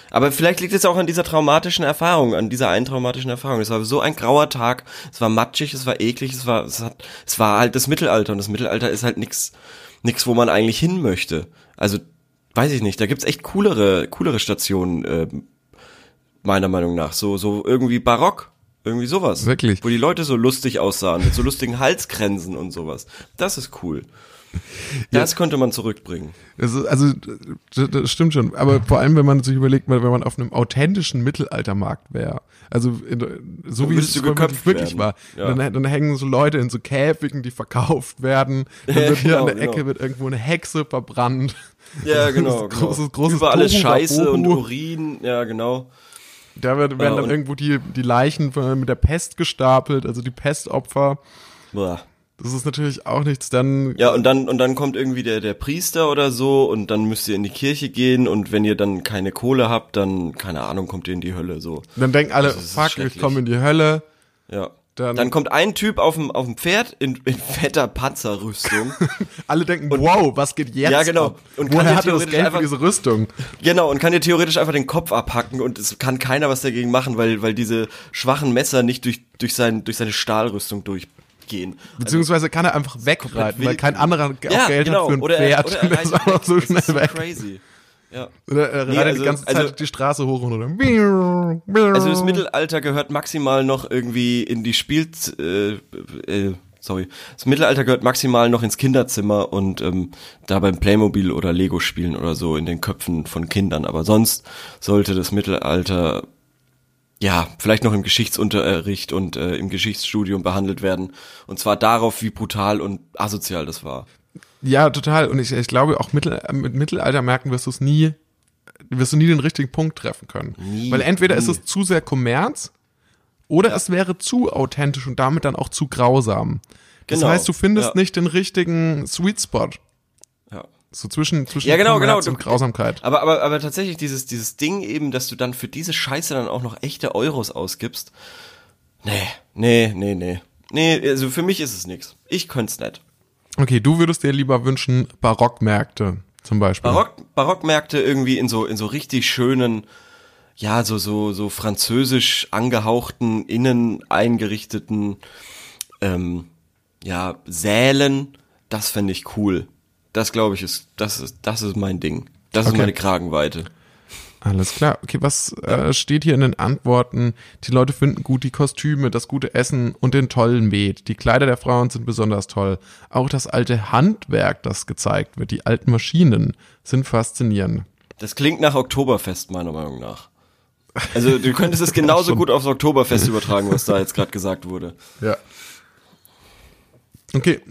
Aber vielleicht liegt es auch an dieser traumatischen Erfahrung, an dieser einen traumatischen Erfahrung. Es war so ein grauer Tag, es war matschig, es war eklig, es war, es hat, es war halt das Mittelalter und das Mittelalter ist halt nix, nix, wo man eigentlich hin möchte. Also, weiß ich nicht, da gibt's echt coolere, coolere Stationen, äh, meiner Meinung nach. So, so irgendwie barock. Irgendwie sowas. Wirklich. Wo die Leute so lustig aussahen, mit so lustigen *laughs* Halskränzen und sowas. Das ist cool. Das ja. könnte man zurückbringen. Also, also, das stimmt schon. Aber vor allem, wenn man sich überlegt, wenn man auf einem authentischen Mittelaltermarkt wäre. Also, so wie es wirklich werden. war. Ja. Dann, dann, hängen so Leute in so Käfigen, die verkauft werden. Dann wird hier genau, an der genau. Ecke wird irgendwo eine Hexe verbrannt. Ja, genau. genau. Großes, großes Über alles Scheiße und Urin. Ja, genau. Da werden dann uh, irgendwo die, die Leichen mit der Pest gestapelt, also die Pestopfer. Boah. Das ist natürlich auch nichts dann. Ja, und dann, und dann kommt irgendwie der, der Priester oder so und dann müsst ihr in die Kirche gehen und wenn ihr dann keine Kohle habt, dann, keine Ahnung, kommt ihr in die Hölle, so. Dann denken alle, fuck, ich komme in die Hölle. Ja. Dann, dann kommt ein Typ auf dem, auf dem Pferd in, in fetter Panzerrüstung. *laughs* Alle denken, und, wow, was geht jetzt? Ja, genau. Und Woher hat er das Geld einfach, für diese Rüstung? Genau, und kann dir theoretisch einfach den Kopf abhacken und es kann keiner was dagegen machen, weil, weil diese schwachen Messer nicht durch, durch, sein, durch seine Stahlrüstung durch, gehen. Beziehungsweise kann er einfach wegreiten, weil kein anderer ja, auch Geld genau. hat für ein oder Pferd. Er, oder er *laughs* ist einfach so schnell weg. Crazy. Ja. Oder er nee, also, die ganze Zeit also, die Straße hoch und oder. Also das Mittelalter gehört maximal noch irgendwie in die Spiel, äh, äh, sorry, das Mittelalter gehört maximal noch ins Kinderzimmer und ähm, da beim Playmobil oder Lego spielen oder so in den Köpfen von Kindern. Aber sonst sollte das Mittelalter ja, vielleicht noch im Geschichtsunterricht und äh, im Geschichtsstudium behandelt werden. Und zwar darauf, wie brutal und asozial das war. Ja, total. Und ich, ich glaube, auch Mittel, mit Mittelaltermärkten wirst du es nie, wirst du nie den richtigen Punkt treffen können. Nie, Weil entweder nie. ist es zu sehr Kommerz oder ja. es wäre zu authentisch und damit dann auch zu grausam. Das genau. heißt, du findest ja. nicht den richtigen Sweet Spot. So zwischen, zwischen ja, genau, genau. und Grausamkeit. Aber, aber, aber tatsächlich dieses, dieses Ding eben, dass du dann für diese Scheiße dann auch noch echte Euros ausgibst. Nee, nee, nee, nee. Nee, also für mich ist es nix. Ich könnte es nicht. Okay, du würdest dir lieber wünschen Barockmärkte zum Beispiel. Barock, Barockmärkte irgendwie in so, in so richtig schönen, ja, so, so, so französisch angehauchten, innen eingerichteten, ähm, ja, Sälen. Das fände ich cool. Das glaube ich ist, das ist, das ist mein Ding. Das okay. ist meine Kragenweite. Alles klar. Okay, was äh, steht hier in den Antworten? Die Leute finden gut die Kostüme, das gute Essen und den tollen Met. Die Kleider der Frauen sind besonders toll. Auch das alte Handwerk, das gezeigt wird, die alten Maschinen sind faszinierend. Das klingt nach Oktoberfest, meiner Meinung nach. *laughs* Also du könntest es genauso gut aufs Oktoberfest übertragen, was da jetzt gerade gesagt wurde. Ja. Okay,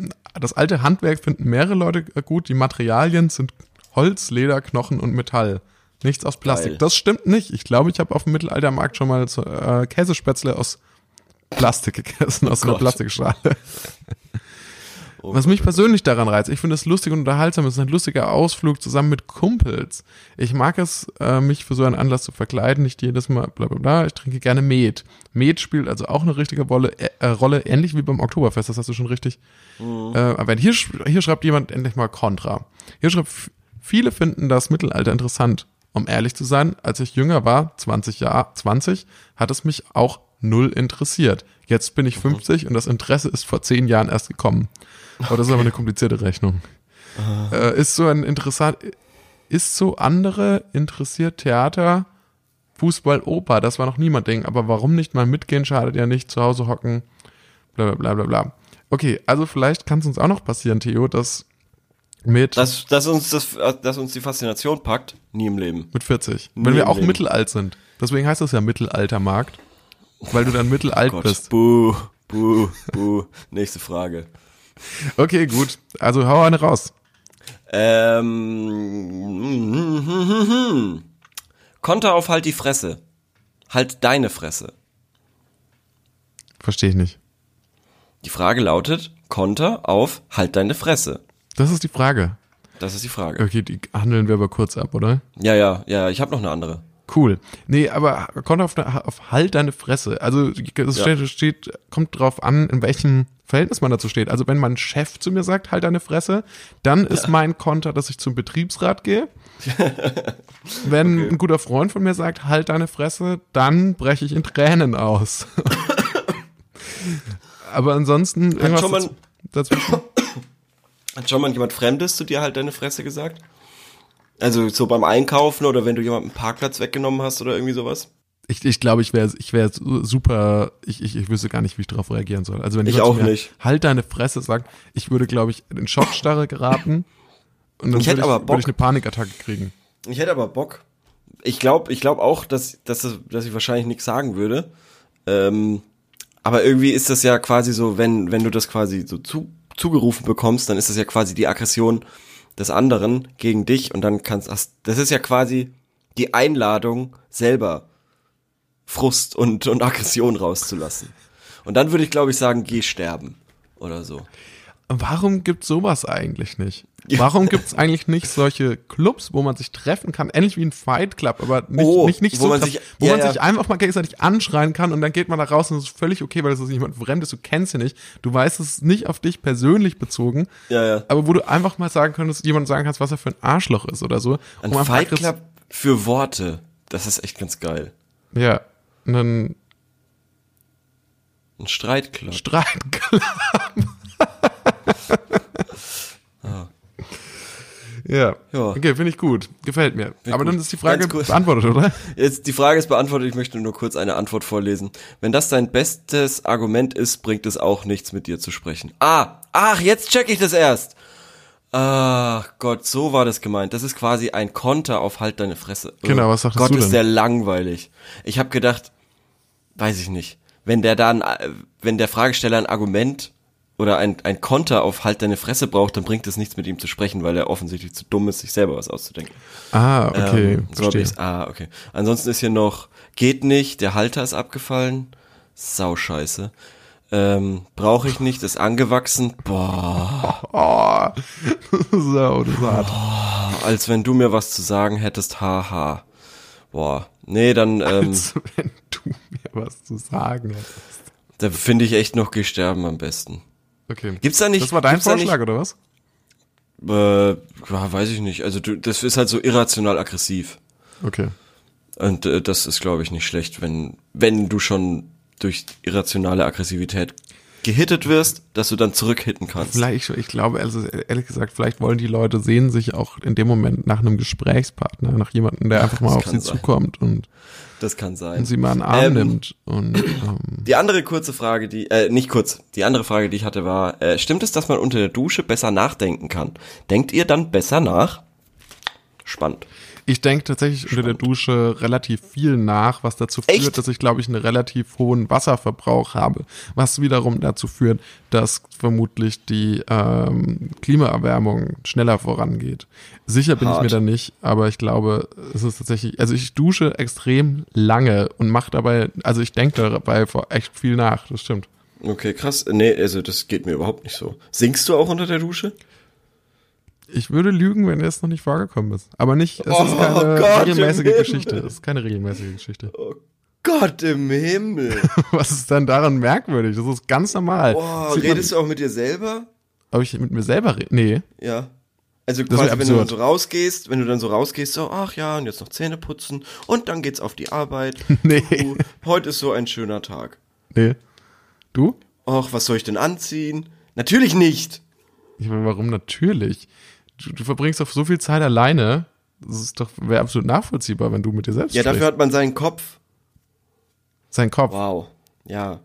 das alte Handwerk finden mehrere Leute äh, gut. Die Materialien sind Holz, Leder, Knochen und Metall. Nichts aus Plastik. Geil. Das stimmt nicht. Ich glaube, ich habe auf dem Mittelaltermarkt schon mal so, äh, Käsespätzle aus Plastik gegessen, aus einer Gott. Plastikschale. *laughs* Oh Was mich persönlich daran reizt, ich finde es lustig und unterhaltsam, es ist ein lustiger Ausflug zusammen mit Kumpels. Ich mag es, äh, mich für so einen Anlass zu verkleiden, nicht jedes Mal bla bla bla. Ich trinke gerne Met. Met spielt also auch eine richtige Rolle, äh, äh, Rolle ähnlich wie beim Oktoberfest, das hast du schon richtig. Äh, aber hier, hier schreibt jemand endlich mal Kontra. Hier schreibt, viele finden das Mittelalter interessant. Um ehrlich zu sein, als ich jünger war, 20 Jahre, 20, hat es mich auch null interessiert. Jetzt bin ich 50 und das Interesse ist vor 10 Jahren erst gekommen. Aber das ist aber eine komplizierte Rechnung. Äh, ist so ein interessant, ist so andere interessiert Theater, Fußball, Oper, das war noch niemand Ding, aber warum nicht mal mitgehen, schadet ja nicht, zu Hause hocken, bla bla bla bla bla. Okay, also vielleicht kann es uns auch noch passieren, Theo, dass mit, Dass, dass, uns das, dass uns die Faszination packt, nie im Leben. mit 40, Nie wenn wir auch Leben. mittelalt sind. Deswegen heißt das ja Mittelaltermarkt, weil du dann mittelalt Gott, bist. buh, buh, buh. Nächste Frage. Okay, gut, also hau eine raus. Ähm, Konter auf halt die Fresse. Halt deine Fresse. Verstehe ich nicht. Die Frage lautet, Konter auf halt deine Fresse. Das ist die Frage. Das ist die Frage. Okay, die handeln wir aber kurz ab, oder? Ja, ja, ja, ich habe noch eine andere. Cool. Nee, aber kommt auf, auf halt deine Fresse. Also es Ja. steht, steht, kommt drauf an, in welchem Verhältnis man dazu steht. Also wenn mein Chef zu mir sagt, halt deine Fresse, dann ist mein Konter, dass ich zum Betriebsrat gehe. *laughs* wenn ein guter Freund von mir sagt, halt deine Fresse, dann breche ich in Tränen aus. *laughs* aber ansonsten irgendwas schon mal- daz- dazwischen. *coughs* Hat schon mal jemand Fremdes zu dir halt deine Fresse gesagt? Also so beim Einkaufen oder wenn du jemanden einen Parkplatz weggenommen hast oder irgendwie sowas? Ich, ich glaube, ich wäre ich wär su- super, ich, ich, ich wüsste gar nicht, wie ich darauf reagieren soll. Also wenn Ich auch nicht. halt deine Fresse sagt, ich würde, glaube ich, in Schockstarre geraten und dann Ich würde hätte ich, aber Bock. würde ich eine Panikattacke kriegen. Ich hätte aber Bock. Ich glaube ich glaub auch, dass, dass, das- dass ich wahrscheinlich nichts sagen würde. Ähm, aber irgendwie ist das ja quasi so, wenn, wenn du das quasi so zu, zugerufen bekommst, dann ist das ja quasi die Aggression des anderen gegen dich und dann kannst hast- das ist ja quasi die Einladung selber Frust und, und Aggression rauszulassen. Und dann würde ich glaube ich sagen, geh sterben oder so. Warum gibt's sowas eigentlich nicht? Warum gibt's eigentlich nicht solche Clubs, wo man sich treffen kann, ähnlich wie ein Fight Club, aber nicht, Oh, nicht, nicht wo so man sich- wo ja, man ja. sich einfach mal gegenseitig anschreien kann und dann geht man da raus und es ist völlig okay, weil das ist jemand Fremdes, du kennst ihn nicht, du weißt es ist nicht auf dich persönlich bezogen, Ja, ja. aber wo du einfach mal sagen könntest, jemand sagen kannst, was er für ein Arschloch ist oder so. Ein um Fight Club für Worte. Das ist echt ganz geil. Ja, und dann Ein Streitclub. Streitclub. Ja. Ja. Okay, finde ich gut. Gefällt mir. Aber gut. dann ist die Frage beantwortet, oder? Jetzt die Frage ist beantwortet, ich möchte nur kurz eine Antwort vorlesen. Wenn das dein bestes Argument ist, bringt es auch nichts mit dir zu sprechen. Ah, ach, jetzt check ich das erst. Ach Gott, so war das gemeint. Das ist quasi ein Konter auf halt deine Fresse. Genau, Oh was sagtest Gott, du ist denn? der langweilig. Ich habe gedacht, weiß ich nicht, wenn der dann, wenn der Fragesteller ein Argument oder ein, ein Konter auf halt deine Fresse braucht, dann bringt es nichts mit ihm zu sprechen, weil er offensichtlich zu dumm ist, sich selber was auszudenken. Ah, okay. Ähm, so verstehe. Ah, okay. Ansonsten ist hier noch, geht nicht, der Halter ist abgefallen. Sau scheiße. Ähm, brauche ich nicht, ist angewachsen. Boah, Oh, so, das hart. als wenn du mir was zu sagen hättest, haha. Boah, nee, dann, ähm, Als wenn du mir was zu sagen hättest. da finde ich echt noch Gesterben am besten. Okay. Gibt's da nicht? Das war dein Vorschlag, oder was? Äh, ja, weiß ich nicht. Also du, das ist halt so irrational aggressiv. Okay. Und äh, das ist, glaube ich, nicht schlecht, wenn, wenn du schon durch irrationale Aggressivität gehittet wirst, dass du dann zurückhitten kannst. Vielleicht, ich glaube, also ehrlich gesagt, vielleicht wollen die Leute sehen sich auch in dem Moment nach einem Gesprächspartner, nach jemandem, der einfach mal das auf sie sein. zukommt und, Das kann sein. und sie mal einen Arm Ähm, nimmt. Und *clears throat* ähm, Die andere kurze Frage, die, äh, nicht kurz, die andere Frage, die ich hatte, war, äh, stimmt es, dass man unter der Dusche besser nachdenken kann? Denkt ihr dann besser nach? Spannend. Ich denke tatsächlich unter der Dusche relativ viel nach, was dazu führt, Echt? dass ich, glaube ich, einen relativ hohen Wasserverbrauch habe, was wiederum dazu führt, dass vermutlich die ähm, Klimaerwärmung schneller vorangeht. Sicher bin ich Hart. mir da nicht, aber ich glaube, es ist tatsächlich, also ich dusche extrem lange und mache dabei, also ich denke dabei echt viel nach, das stimmt. Okay, krass. Nee, also das geht mir überhaupt nicht so. Singst du auch unter der Dusche? Ich würde lügen, wenn es noch nicht vorgekommen ist. Aber nicht, es Oh ist keine Gott regelmäßige. Geschichte. Es ist keine regelmäßige Geschichte. Oh Gott im Himmel. *laughs* Was ist dann daran merkwürdig? Das ist ganz normal. Man- redest du auch mit dir selber? Ob ich mit mir selber rede? Nee. Ja. Also quasi, wenn du dann so rausgehst, wenn du dann so rausgehst, so, ach ja, und jetzt noch Zähne putzen und dann geht's auf die Arbeit. *laughs* Nee. Puh, heute ist so ein schöner Tag. Nee. Du? Och, was soll ich denn anziehen? Natürlich nicht. Ich meine, warum natürlich? Du, du verbringst doch so viel Zeit alleine. Das ist doch, wäre absolut nachvollziehbar, wenn du mit dir selbst Ja, dafür sprichst. hat man seinen Kopf. Sein Kopf. Wow. Ja.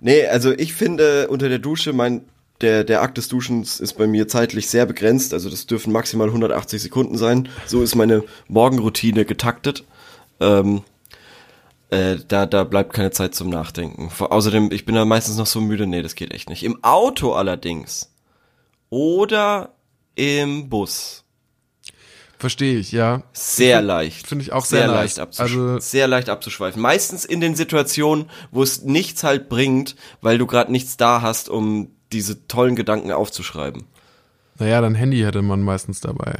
Nee, also ich finde unter der Dusche, mein, der, der Akt des Duschens ist bei mir zeitlich sehr begrenzt. Also das dürfen maximal 180 Sekunden sein. So ist meine Morgenroutine getaktet. Ähm, äh, da, da bleibt keine Zeit zum Nachdenken. Vor, außerdem, ich bin da meistens noch so müde. Nee, das geht echt nicht. Im Auto allerdings. Oder im Bus. Verstehe ich, ja. Sehr leicht. Finde ich auch sehr nice. abzusch Also- sehr leicht abzuschweifen. Meistens in den Situationen, wo es nichts halt bringt, weil du gerade nichts da hast, um diese tollen Gedanken aufzuschreiben. Naja, dein Handy hätte man meistens dabei.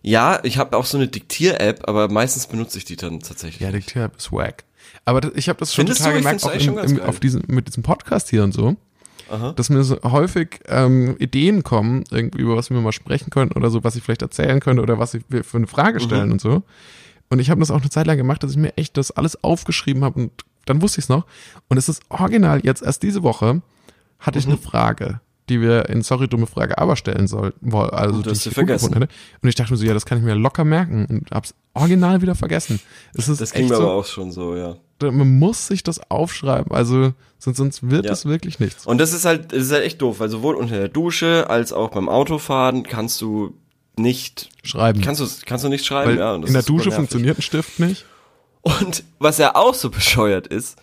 Ja, ich habe auch so eine Diktier-App, aber meistens benutze ich die dann tatsächlich. Ja, Diktier-App ist wack. Aber ich habe das schon Findest total du? Gemerkt, auch schon im, auf diesem, mit diesem Podcast hier und so, Aha. dass mir so häufig ähm, Ideen kommen, irgendwie, über was wir mal sprechen könnten oder so, was ich vielleicht erzählen könnte oder was ich wir für eine Frage stellen und so. Und ich habe das auch eine Zeit lang gemacht, dass ich mir echt das alles aufgeschrieben habe und dann wusste ich es noch. Und es ist original, jetzt erst diese Woche hatte ich eine Frage, die wir in Sorry, dumme Frage aber stellen sollten. Also Und du die hast ich vergessen. hätte. Und ich dachte mir so, ja, das kann ich mir locker merken und hab's original wieder vergessen. Es ist Das ging echt mir so, aber auch schon so, ja. Man muss sich das aufschreiben, also sonst, sonst wird Ja. es wirklich nichts. Und das ist halt, das ist halt echt doof, weil sowohl unter der Dusche als auch beim Autofahren kannst du nicht, Schreiben. kannst du, kannst du nicht schreiben, Weil ja. und das in der Dusche funktioniert ein Stift nicht. Und was ja auch so *laughs* bescheuert ist,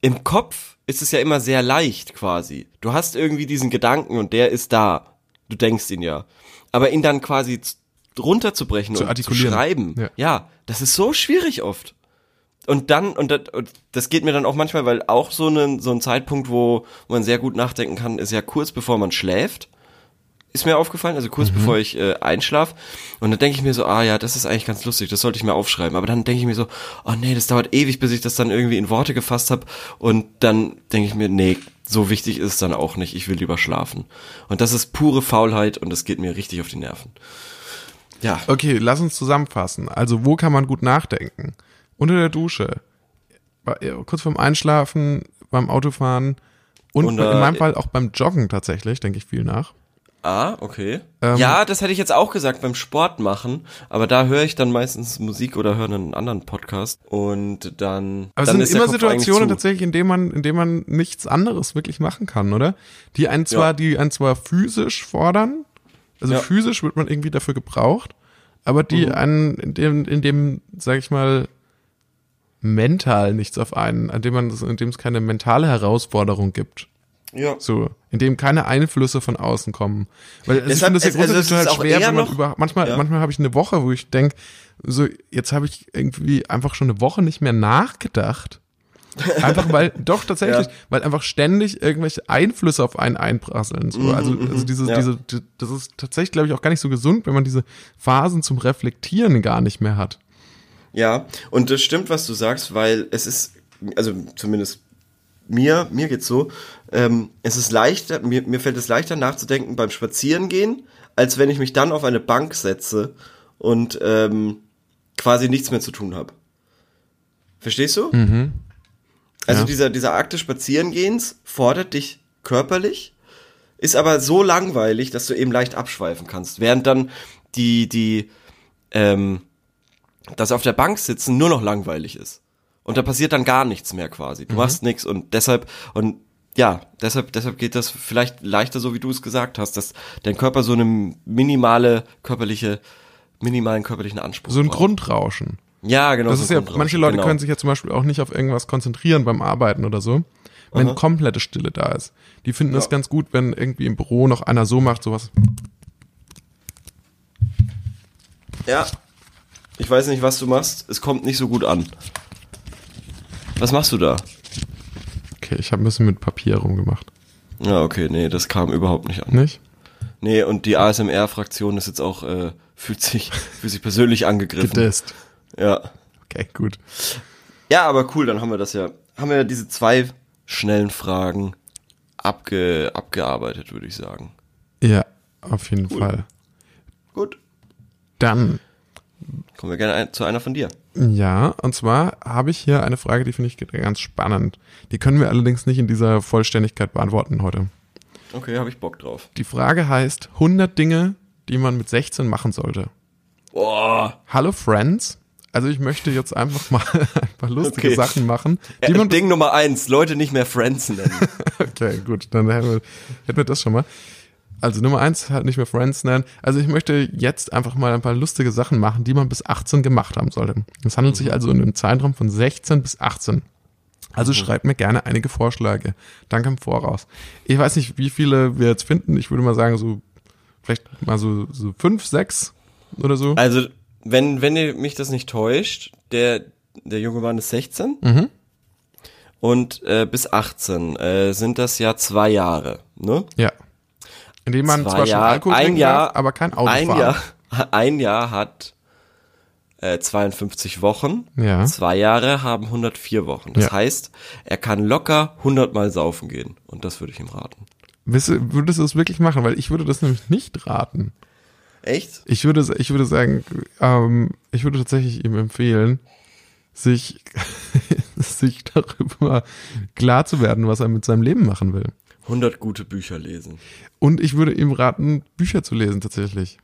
im Kopf ist es ja immer sehr leicht quasi. Du hast irgendwie diesen Gedanken und der ist da. Du denkst ihn ja. Aber ihn dann quasi runterzubrechen Zu und zu schreiben, Ja. ja. das ist so schwierig oft. Und dann, und das, und das geht mir dann auch manchmal, weil auch so ein, so ein Zeitpunkt, wo man sehr gut nachdenken kann, ist ja kurz bevor man schläft ist mir aufgefallen, also kurz bevor ich äh, einschlaf. Und dann denke ich mir so, ah ja, das ist eigentlich ganz lustig, das sollte ich mir aufschreiben. Aber dann denke ich mir so, oh nee, das dauert ewig, bis ich das dann irgendwie in Worte gefasst habe. Und dann denke ich mir, nee, so wichtig ist es dann auch nicht, ich will lieber schlafen. Und das ist pure Faulheit und das geht mir richtig auf die Nerven. Ja, Okay, lass uns zusammenfassen. Also, wo kann man gut nachdenken? Unter der Dusche, äh, kurz vorm Einschlafen, beim Autofahren und äh, in meinem Fall auch beim Joggen tatsächlich, denke ich viel nach. ah, okay. Ähm, ja, das hätte ich jetzt auch gesagt beim Sport machen, aber da höre ich dann meistens Musik oder höre einen anderen Podcast und dann. Aber es dann sind ist der immer Situationen tatsächlich, in denen man, in denen man nichts anderes wirklich machen kann, oder? Die einen zwar, Ja. die einen zwar physisch fordern, also Ja. physisch wird man irgendwie dafür gebraucht, aber die Mhm. einen, in dem, in dem, sag ich mal, mental nichts auf einen, an dem man, in dem es keine mentale Herausforderung gibt. Ja. So, in dem keine Einflüsse von außen kommen. Weil also ich Deshalb- das ja also- also grundsätzlich es ist total auch schwer, wenn man noch- über, manchmal, Ja. manchmal habe ich eine Woche, wo ich denk so, jetzt habe ich irgendwie einfach schon eine Woche nicht mehr nachgedacht. Einfach weil, *laughs* doch tatsächlich, Ja. weil einfach ständig irgendwelche Einflüsse auf einen einprasseln. So. Also, also diese, Mhm, ja. diese, die- das ist tatsächlich, glaube ich, auch gar nicht so gesund, wenn man diese Phasen zum Reflektieren gar nicht mehr hat. Ja, und das stimmt, was du sagst, weil es ist, also zumindest mir, mir geht's so, ähm, es ist leichter, mir, mir fällt es leichter nachzudenken beim Spazierengehen, als wenn ich mich dann auf eine Bank setze und ähm, quasi nichts mehr zu tun habe. Verstehst du? Also Ja. dieser, dieser Akt des Spazierengehens fordert dich körperlich, ist aber so langweilig, dass du eben leicht abschweifen kannst, während dann die, die, ähm, das auf der Bank sitzen nur noch langweilig ist. Und da passiert dann gar nichts mehr quasi. Du machst nichts und deshalb, und ja, deshalb, deshalb geht das vielleicht leichter so, wie du es gesagt hast, dass dein Körper so eine minimale körperliche minimalen körperlichen Anspruch. So ein braucht. Grundrauschen. Ja, genau. Das so ist ja, manche Leute genau. können sich ja zum Beispiel auch nicht auf irgendwas konzentrieren beim Arbeiten oder so, wenn Aha. komplette Stille da ist. Die finden das Ja. ganz gut, wenn irgendwie im Büro noch einer so macht, sowas. Ja. Ich weiß nicht, was du machst. Es kommt nicht so gut an. Was machst du da? Okay, ich habe ein bisschen mit Papier rumgemacht. Ja, okay, nee, das kam überhaupt nicht an. Nicht? Nee, und die ASMR-Fraktion ist jetzt auch, äh, fühlt sich, *laughs* fühlt sich persönlich angegriffen. Gedisst. Ja. Okay, gut. Ja, aber cool, dann haben wir das ja, haben wir diese zwei schnellen Fragen abge, abgearbeitet, würde ich sagen. Ja, auf jeden Fall. Gut. Dann, Kommen wir gerne ein, zu einer von dir. ja, und zwar habe ich hier eine Frage, die finde ich ganz spannend. Die können wir allerdings nicht in dieser Vollständigkeit beantworten heute. Okay, habe ich Bock drauf. Die Frage heißt 100 Dinge, die man mit 16 machen sollte. Boah. Hallo Friends. Also ich möchte jetzt einfach mal *laughs* ein paar lustige Okay. Sachen machen, die Äh, man Ding Nummer eins, Leute nicht mehr Friends nennen. *laughs* Okay, gut, dann hätten wir, hätten wir das schon mal. Also Nummer eins halt nicht mehr Friends nennen. Also ich möchte jetzt einfach mal ein paar lustige Sachen machen, die man bis 18 gemacht haben sollte. Es handelt sich also in einem Zeitraum von 16 bis 18. Also schreibt mir gerne einige Vorschläge. Danke im Voraus. Ich weiß nicht, wie viele wir jetzt finden. Ich würde mal sagen, so vielleicht mal so, so fünf, sechs oder so. Also, wenn, wenn ihr mich das nicht täuscht, der, der junge Mann ist 16 Mhm. und äh, bis 18 äh, sind das ja zwei Jahre, ne? Ja. Indem man zwar schon Jahre- Alkohol ein Jahr- darf, aber kein Auto Ein fahren. Jahr, *laughs* ein Jahr hat äh, 52 Wochen, Ja. zwei Jahre haben 104 Wochen. Das Ja. heißt, er kann locker 100 Mal saufen gehen und das würde ich ihm raten. Würdest du es wirklich machen? Weil ich würde das nämlich nicht raten. Echt? Ich würde, ich würde sagen, ähm, ich würde tatsächlich ihm empfehlen, sich, *laughs* sich darüber klar zu werden, was er mit seinem Leben machen will. 100 gute Bücher lesen. Und ich würde ihm raten, Bücher zu lesen tatsächlich.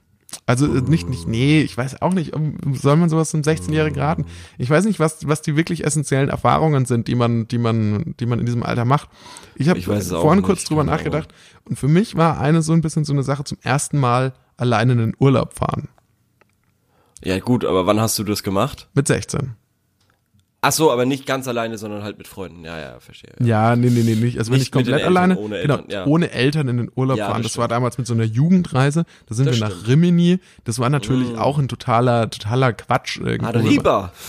Also äh, nicht, nicht, nee, ich weiß auch nicht, soll man sowas einem 16-Jährigen raten? Ich weiß nicht, was, was die wirklich essentiellen Erfahrungen sind, die man, die man, die man in diesem Alter macht. Ich habe vorhin kurz drüber keine nachgedacht und für mich war eine so ein bisschen so eine Sache zum ersten Mal alleine in den Urlaub fahren. Ja gut, aber wann hast du das gemacht? Mit 16. Ach so, aber nicht ganz alleine, sondern halt mit Freunden. Ja, ja, verstehe. Ja, nee, nee, nee, nicht. Also wenn Nicht ich komplett Eltern, alleine, ohne genau, Eltern, ja. ohne Eltern in den Urlaub Ja, fahren. das Das war damals mit so einer Jugendreise. Da sind Das wir nach stimmt. Rimini. Das war natürlich auch ein totaler, totaler Quatsch. Arriba! *laughs*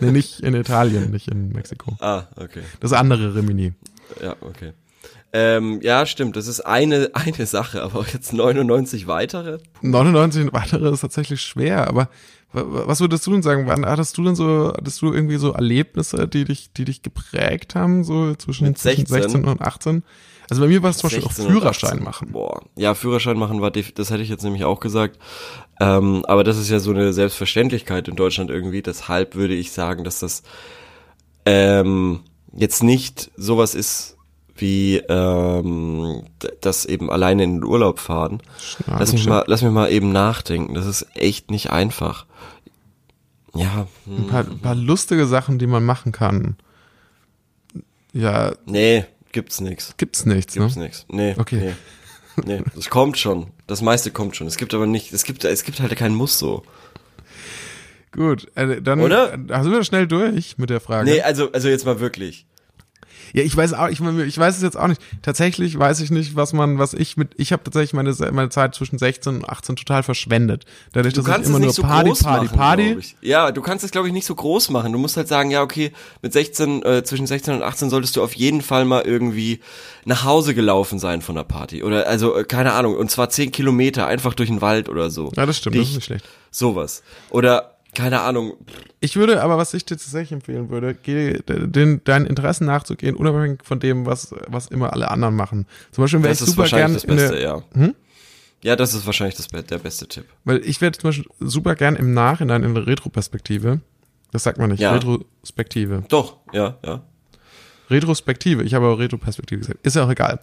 Nee, nicht in Italien, nicht in Mexiko. Ah, okay. Das andere Rimini. Ja, okay. Ähm, ja, stimmt, das ist eine, eine Sache, aber jetzt 99 weitere? 99 weitere ist tatsächlich schwer, aber was würdest du denn sagen? Wann hattest du denn so, hattest du irgendwie so Erlebnisse, die dich, die dich geprägt haben, so zwischen, Mit zwischen 16? 16 und 18? Also bei mir war es zum Beispiel auch 16 und Führerschein 18. machen. Boah. Ja, Führerschein machen war, das hätte ich jetzt nämlich auch gesagt. Ähm, aber das ist ja so eine Selbstverständlichkeit in Deutschland irgendwie. Deshalb würde ich sagen, dass das ähm, jetzt nicht sowas ist wie ähm, das eben alleine in den Urlaub fahren. Lass mich mal, lass mich mal eben nachdenken. Das ist echt nicht einfach. Ja, hm, ein paar, ein paar lustige Sachen, die man machen kann. Ja, nee, gibt's nix. gibt's nichts, Gibt's ne? nix. Nee. Okay. Nee. nee, das kommt schon. Das meiste kommt schon. Es gibt aber nicht, es gibt, es gibt halt keinen Muss so. Gut, äh, dann Oder? sind wir schnell durch mit der Frage. Nee, also, also jetzt mal wirklich. Ja, ich weiß auch, ich, ich weiß es jetzt auch nicht. Tatsächlich weiß ich nicht, was man, was ich mit, ich habe tatsächlich meine, meine Zeit zwischen 16 und 18 total verschwendet. Dadurch, Du dass ich immer nur so Party, Party, machen, Party. Ja, du kannst es glaube ich nicht so groß machen. Du musst halt sagen, ja okay, mit 16, äh, zwischen 16 und 18 solltest du auf jeden Fall mal irgendwie nach Hause gelaufen sein von der Party oder also äh, keine Ahnung und zwar 10 Kilometer einfach durch den Wald oder so. Ja, das stimmt, das ist nicht schlecht. Sowas oder keine Ahnung. Ich würde, aber was ich dir tatsächlich empfehlen würde, geh, den, deinen Interessen nachzugehen, unabhängig von dem, was, was immer alle anderen machen. Zum Beispiel wäre ich super gern wahrscheinlich das Beste, der, ja. Hm? Ja, das ist wahrscheinlich das, der beste Tipp. weil ich werde zum Beispiel super gern im Nachhinein in der Retroperspektive, das sagt man nicht, Ja. Retrospektive, Doch, ja, ja. Retrospektive, ich habe aber Retroperspektive gesagt, ist ja auch egal.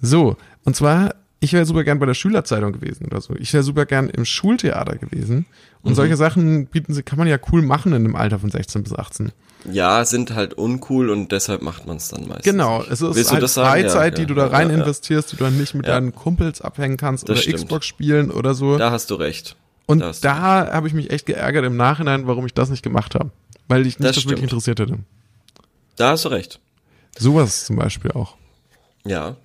So, und zwar, ich wäre super gern bei der Schülerzeitung gewesen oder so. Ich wäre super gern im Schultheater gewesen. Und solche Sachen bieten sie, kann man ja cool machen in dem Alter von 16 bis 18. Ja, sind halt uncool und deshalb macht man es dann meistens. Genau, es ist Willst halt? Freizeit, Ja, die ja, du da rein ja. investierst, die du dann nicht mit deinen Kumpels abhängen kannst Das oder stimmt. Xbox spielen oder so. Da hast du recht. Und Das- da habe ich mich echt geärgert im Nachhinein, warum ich das nicht gemacht habe. Weil ich nicht Das das, wirklich interessiert hätte. Da hast du recht. Sowas zum Beispiel auch. Ja.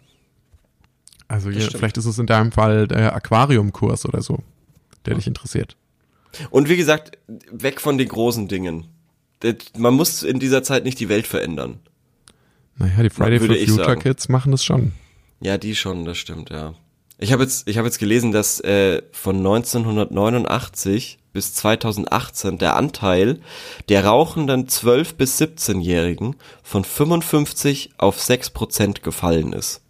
Also hier, vielleicht ist es in deinem Fall der Aquariumkurs oder so, der dich interessiert. Und wie gesagt, weg von den großen Dingen. Man muss in dieser Zeit nicht die Welt verändern. Naja, die Friday for Future. Kids machen das schon. Ja, die schon, das stimmt, ja. Ich habe jetzt, ich habe jetzt gelesen, dass äh, von 1989 bis 2018 der Anteil der rauchenden 12 bis 17-Jährigen von 55 auf 6 Prozent gefallen ist.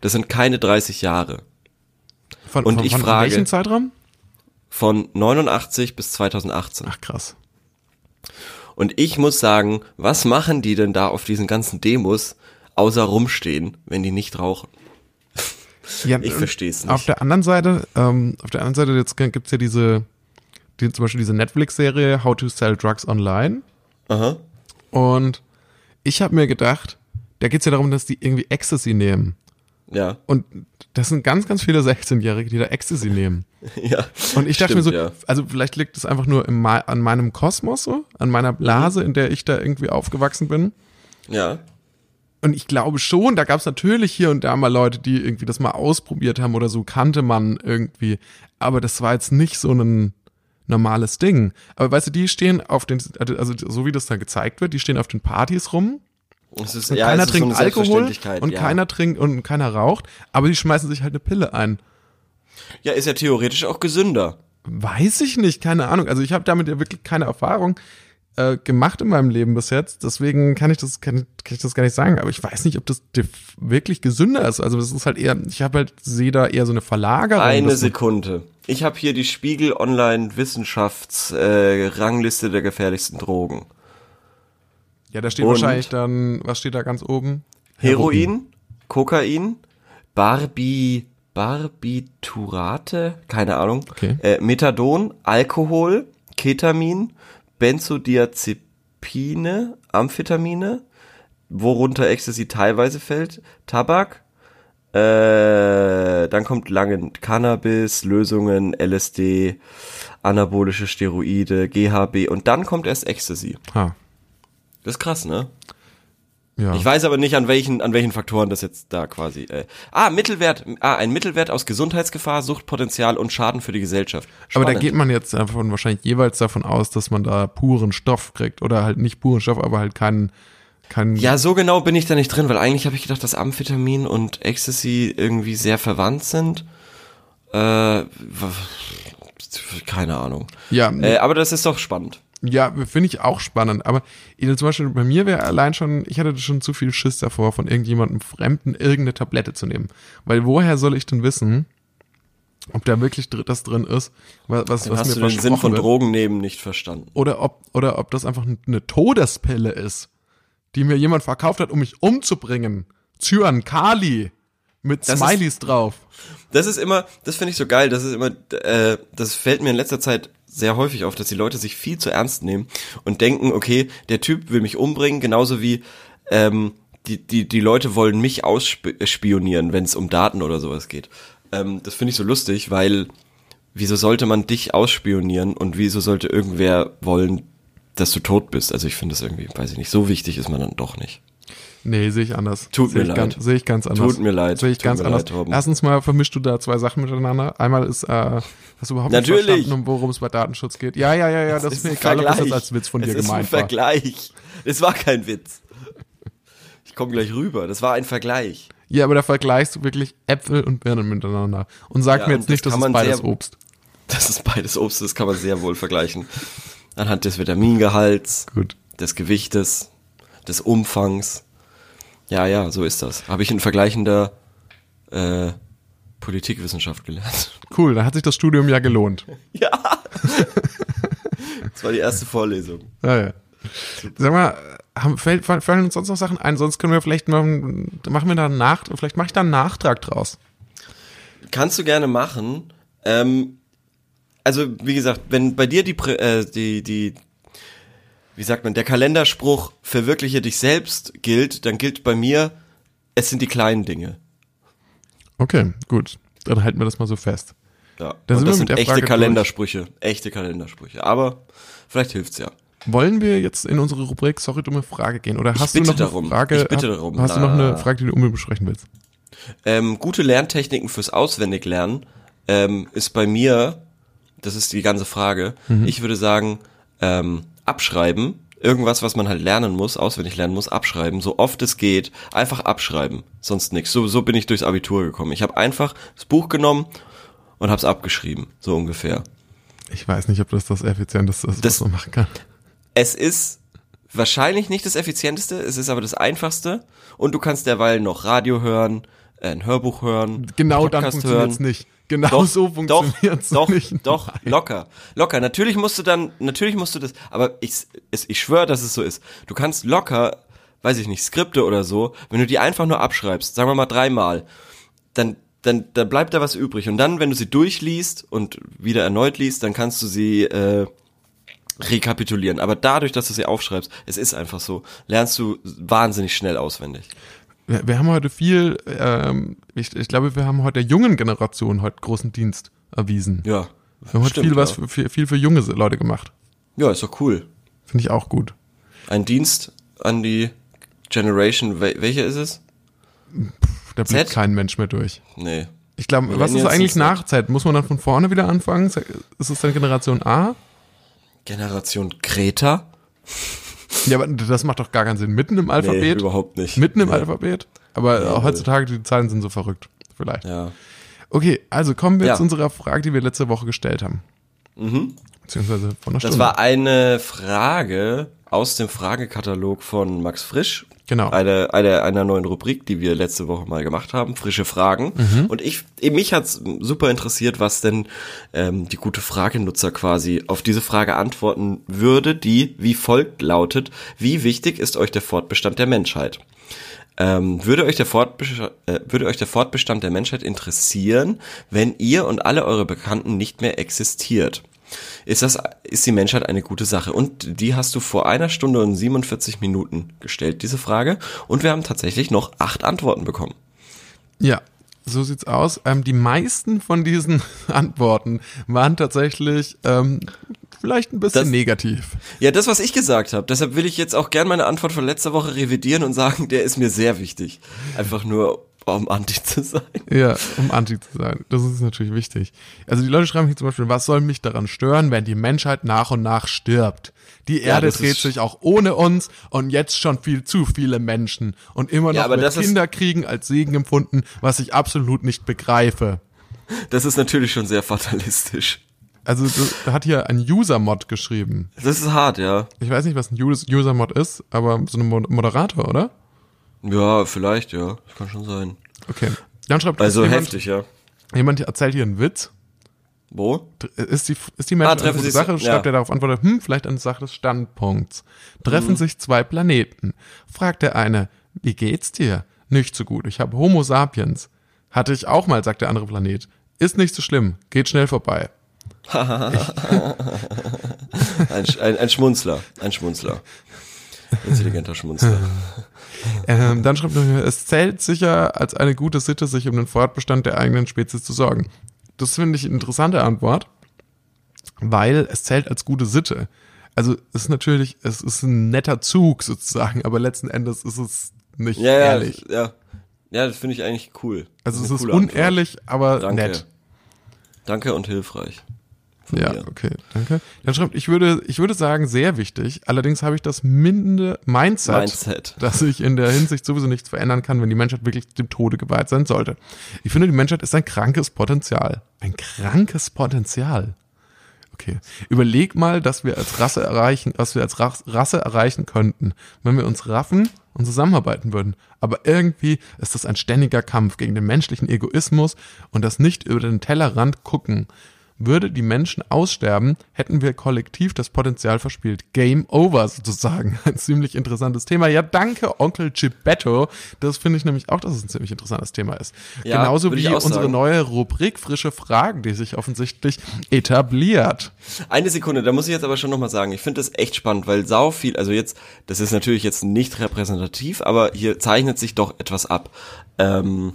Das sind keine 30 Jahre. Von, Und von, ich von frage- welchem Zeitraum? Von 89 bis 2018. Ach krass. Und ich muss sagen, was machen die denn da auf diesen ganzen Demos, außer rumstehen, wenn die nicht rauchen? Ja, *laughs* Ich und versteh's nicht. Auf der anderen Seite, ähm, auf der anderen Seite jetzt gibt's ja diese, die, zum Beispiel diese Netflix-Serie How to Sell Drugs Online. Aha. Und ich habe mir gedacht, da geht's ja darum, dass die irgendwie Ecstasy nehmen. Ja. Und das sind ganz, ganz viele 16-Jährige, die da Ecstasy nehmen. *laughs* Ja. Und ich dachte Stimmt, mir so, ja. also vielleicht liegt es einfach nur im, an meinem Kosmos so, an meiner Blase, in der ich da irgendwie aufgewachsen bin. Ja. Und ich glaube schon, da gab es natürlich hier und da mal Leute, die irgendwie das mal ausprobiert haben oder so, kannte man irgendwie. Aber das war jetzt nicht so ein normales Ding. Aber weißt du, die stehen auf den, also so wie das da gezeigt wird, die stehen auf den Partys rum ist, und ja, keiner so trinkt eine Alkohol und ja. keiner trinkt und keiner raucht, aber die schmeißen sich halt eine Pille ein. Ja, ist ja theoretisch auch gesünder. Weiß ich nicht, keine Ahnung. Also ich habe damit ja wirklich keine Erfahrung äh, gemacht in meinem Leben bis jetzt. Deswegen kann ich das kann, kann ich das gar nicht sagen. Aber ich weiß nicht, ob das wirklich gesünder ist. Also das ist halt eher, ich habe halt sehe da eher so eine Verlagerung. Eine Sekunde. Ich habe hier die Spiegel Online Wissenschafts äh, Rangliste der gefährlichsten Drogen. Ja, da steht Und? wahrscheinlich dann, was steht da ganz oben? Heroin, Kokain, Barbi Barbiturate, keine Ahnung, Okay. äh, Methadon, Alkohol, Ketamin, Benzodiazepine, Amphetamine, worunter Ecstasy teilweise fällt, Tabak, äh, dann kommt lange Cannabis, Lösungen, LSD, anabolische Steroide, GHB und dann kommt erst Ecstasy. Ha. Das ist krass, ne? Ja. Ich weiß aber nicht, an welchen, an welchen Faktoren das jetzt da quasi. Äh. Ah, Mittelwert, ah, ein Mittelwert aus Gesundheitsgefahr, Suchtpotenzial und Schaden für die Gesellschaft. aber da Spannend. geht man jetzt davon wahrscheinlich jeweils davon aus, dass man da puren Stoff kriegt. Oder halt nicht puren Stoff, aber halt keinen, keinen Ja, so genau bin ich da nicht drin, weil eigentlich habe ich gedacht, dass Amphetamin und Ecstasy irgendwie sehr verwandt sind. Äh, keine Ahnung. ja, Äh, aber das ist doch spannend. Ja, finde ich auch spannend. Aber zum Beispiel bei mir wäre allein schon, ich hatte schon zu viel Schiss davor, von irgendjemandem Fremden irgendeine Tablette zu nehmen. Weil woher soll ich denn wissen, ob da wirklich das drin ist, was, was, was hast mir du den Sinn von wird? Drogen nehmen nicht verstanden. Oder ob, oder ob das einfach eine Todespille ist, die mir jemand verkauft hat, um mich umzubringen. Cyan, Kali, mit Das ist- Smileys drauf. Das ist immer, das finde ich so geil, das ist immer, äh, das fällt mir in letzter Zeit sehr häufig auf, dass die Leute sich viel zu ernst nehmen und denken, okay, der Typ will mich umbringen, genauso wie ähm, die, die, die Leute wollen mich ausspionieren, wenn es um Daten oder sowas geht. Ähm, das finde ich so lustig, weil wieso sollte man dich ausspionieren und wieso sollte irgendwer wollen, dass du tot bist? Also ich finde das irgendwie, weiß ich nicht, so wichtig ist man dann doch nicht. Nee, sehe ich anders. Tut Sehe mir leid. Sehe ich ganz anders. Tut mir leid. Sehe ich Tut ganz anders. leid. Erstens mal vermischst du da zwei Sachen miteinander. Einmal ist, äh, hast du überhaupt nicht Natürlich. verstanden, um worum es bei Datenschutz geht. Ja, ja, ja, ja, das ist mir ein egal, ob das Vergleich. jetzt als Witz von es dir ist ein gemeint war. Vergleich. Es war kein Witz. Ich komme gleich rüber. Das war ein Vergleich. Ja, aber da vergleichst du wirklich Äpfel und Birnen miteinander. Und sag Ja, mir jetzt nicht, das das, kann ist beides sehr- Obst. Das ist beides Obst, das kann man sehr wohl vergleichen. Anhand des Vitamingehalts, Gut. des Gewichtes, des Umfangs. Ja, ja, so ist das. Habe ich in vergleichender äh, Politikwissenschaft gelernt. Cool, da hat sich das Studium ja gelohnt. *laughs* Ja. Das war die erste Vorlesung. Ja, ja. Sag mal, haben, fallen uns sonst noch Sachen ein? Sonst können wir vielleicht machen, machen wir da einen Nach, vielleicht mache ich da einen Nachtrag draus. Kannst du gerne machen. Ähm, also, wie gesagt, wenn bei dir die, äh, die, die, wie sagt man, der Kalenderspruch verwirkliche dich selbst gilt, dann gilt bei mir, es sind die kleinen Dinge. Okay, gut. Dann halten wir das mal so fest. Ja. Das sind echte Frage Kalendersprüche. Echte Kalendersprüche. Aber vielleicht hilft's ja. Wollen wir jetzt in unsere Rubrik Sorry, dumme Frage gehen? Oder hast du noch eine darum. Frage? Ich bitte darum. Hast du noch eine. Frage, die du unbedingt besprechen willst? Ähm, gute Lerntechniken fürs Auswendiglernen ähm, ist bei mir, das ist die ganze Frage, ich würde sagen, ähm, abschreiben, irgendwas, was man halt lernen muss, auswendig lernen muss, abschreiben, so oft es geht, einfach abschreiben, sonst nichts. So, so bin ich durchs Abitur gekommen. Ich habe einfach das Buch genommen und habe es abgeschrieben, so ungefähr. Ich weiß nicht, ob das das Effizienteste ist, Das- was man machen kann. Es ist wahrscheinlich nicht das effizienteste, es ist aber das einfachste und du kannst derweil noch Radio hören, äh, ein Hörbuch hören, Genau dann Podcast funktioniert's nicht. Genau Doch, so funktioniert's doch, nicht. Doch, Nein. locker, locker. Natürlich musst du dann, natürlich musst du das, aber ich, es, ich schwöre, dass es so ist. Du kannst locker, weiß ich nicht, Skripte oder so, wenn du die einfach nur abschreibst, sagen wir mal dreimal, dann, dann, dann bleibt da was übrig. Und dann, wenn du sie durchliest und wieder erneut liest, dann kannst du sie äh, rekapitulieren. Aber dadurch, dass du sie aufschreibst, es ist einfach so, lernst du wahnsinnig schnell auswendig. Wir, wir haben heute viel, ähm, ich, ich glaube, wir haben heute der jungen Generation heute großen Dienst erwiesen. Ja. wir haben heute stimmt, viel was für, viel, viel für junge Leute gemacht. Ja, ist doch cool. Finde ich auch gut. Ein Dienst an die Generation, wel welche ist es? Da blickt kein Mensch mehr durch. Nee. Ich glaube, was ist eigentlich nach Z? Muss man dann von vorne wieder anfangen? Ist es dann Generation A? Generation Kreta? Ja, aber das macht doch gar keinen Sinn. Mitten im Alphabet? überhaupt nicht. Mitten im Nee. Alphabet? Aber Ja, heutzutage, die Zahlen sind so verrückt. Vielleicht. Ja. Okay, also kommen wir Ja. zu unserer Frage, die wir letzte Woche gestellt haben. Mhm. Beziehungsweise einer Das Stunde. war eine Frage aus dem Fragekatalog von Max Frisch. Genau. Eine, eine, einer neuen Rubrik, die wir letzte Woche mal gemacht haben, frische Fragen. Mhm. Und ich, mich hat's super interessiert, was denn ähm, die gute Fragenutzer quasi auf diese Frage antworten würde, die wie folgt lautet, wie wichtig ist euch der Fortbestand der Menschheit? Ähm, würde, euch der Fortbestand, äh, würde euch der Fortbestand der Menschheit interessieren, wenn ihr und alle eure Bekannten nicht mehr existiert? Ist das, ist die Menschheit eine gute Sache? Und die hast du vor einer Stunde und 47 Minuten gestellt, diese Frage. Und wir haben tatsächlich noch acht Antworten bekommen. Ja, so sieht's aus. Ähm, die meisten von diesen *laughs* Antworten waren tatsächlich ähm, vielleicht ein bisschen Das- negativ. Ja, das, was ich gesagt habe. Deshalb will ich jetzt auch gern meine Antwort von letzter Woche revidieren und sagen, der ist mir sehr wichtig. Einfach nur, um anti zu sein. Ja, um anti zu sein. Das ist natürlich wichtig. Also die Leute schreiben hier zum Beispiel, was soll mich daran stören, wenn die Menschheit nach und nach stirbt? Die Ja, Erde das dreht sich auch ohne uns und jetzt schon viel zu viele Menschen und immer noch Ja, ist- Kinderkriegen als Segen empfunden, was ich absolut nicht begreife. Das ist natürlich schon sehr fatalistisch. Also das, da hat hier ein User-Mod geschrieben. Das ist hart, ja. Ich weiß nicht, was ein Us- User-Mod ist, aber so ein Mo- Moderator, oder? Ja, vielleicht, ja. Das kann schon sein. Okay. Dann schreibt Also jemand, heftig, ja. jemand erzählt hier einen Witz. Wo? Ist die, ist die Menschheit Ah, eine gute Sache? ja. Schreibt er darauf antwortet, hm, vielleicht eine Sache des Standpunkts. Treffen Mhm. sich zwei Planeten. Fragt der eine, wie geht's dir? Nicht so gut, ich habe Homo sapiens. Hatte ich auch mal, sagt der andere Planet. Ist nicht so schlimm, geht schnell vorbei. *laughs* Ein, ein, ein Schmunzler. Ein Schmunzler. *laughs* Intelligenter Schmunzler. Ähm, dann schreibt er, es zählt sicher als eine gute Sitte, sich um den Fortbestand der eigenen Spezies zu sorgen. Das finde ich eine interessante Antwort, weil es zählt als gute Sitte. Also es ist natürlich, es ist ein netter Zug sozusagen, aber letzten Endes ist es nicht Ja, ja, ehrlich. ja. Ja, das finde ich eigentlich cool. Also es ist coole Antwort. unehrlich, aber Danke. nett. Danke und hilfreich. Ja, mir. okay, danke. Dann schreibt, ich würde, ich würde sagen, sehr wichtig. Allerdings habe ich das minde Mindset, Mindset. dass sich in der Hinsicht sowieso nichts verändern kann, wenn die Menschheit wirklich dem Tode geweiht sein sollte. Ich finde, die Menschheit ist ein krankes Potenzial. Ein krankes Potenzial. Okay. Überleg mal, dass wir als Rasse erreichen, was wir als Ras- Rasse erreichen könnten, wenn wir uns raffen und zusammenarbeiten würden. Aber irgendwie ist das ein ständiger Kampf gegen den menschlichen Egoismus und das nicht über den Tellerrand gucken. Würde die Menschen aussterben, hätten wir kollektiv das Potenzial verspielt. Game over sozusagen. *laughs* Ein ziemlich interessantes Thema. Ja, danke, Onkel Gibetto. Das finde ich nämlich auch, dass es ein ziemlich interessantes Thema ist. Ja, Genauso wie unsere sagen. neue Rubrik Frische Fragen, die sich offensichtlich etabliert. Eine Sekunde, da muss ich jetzt aber schon nochmal sagen, ich finde das echt spannend, weil sau viel, also jetzt, das ist natürlich jetzt nicht repräsentativ, aber hier zeichnet sich doch etwas ab. Ähm,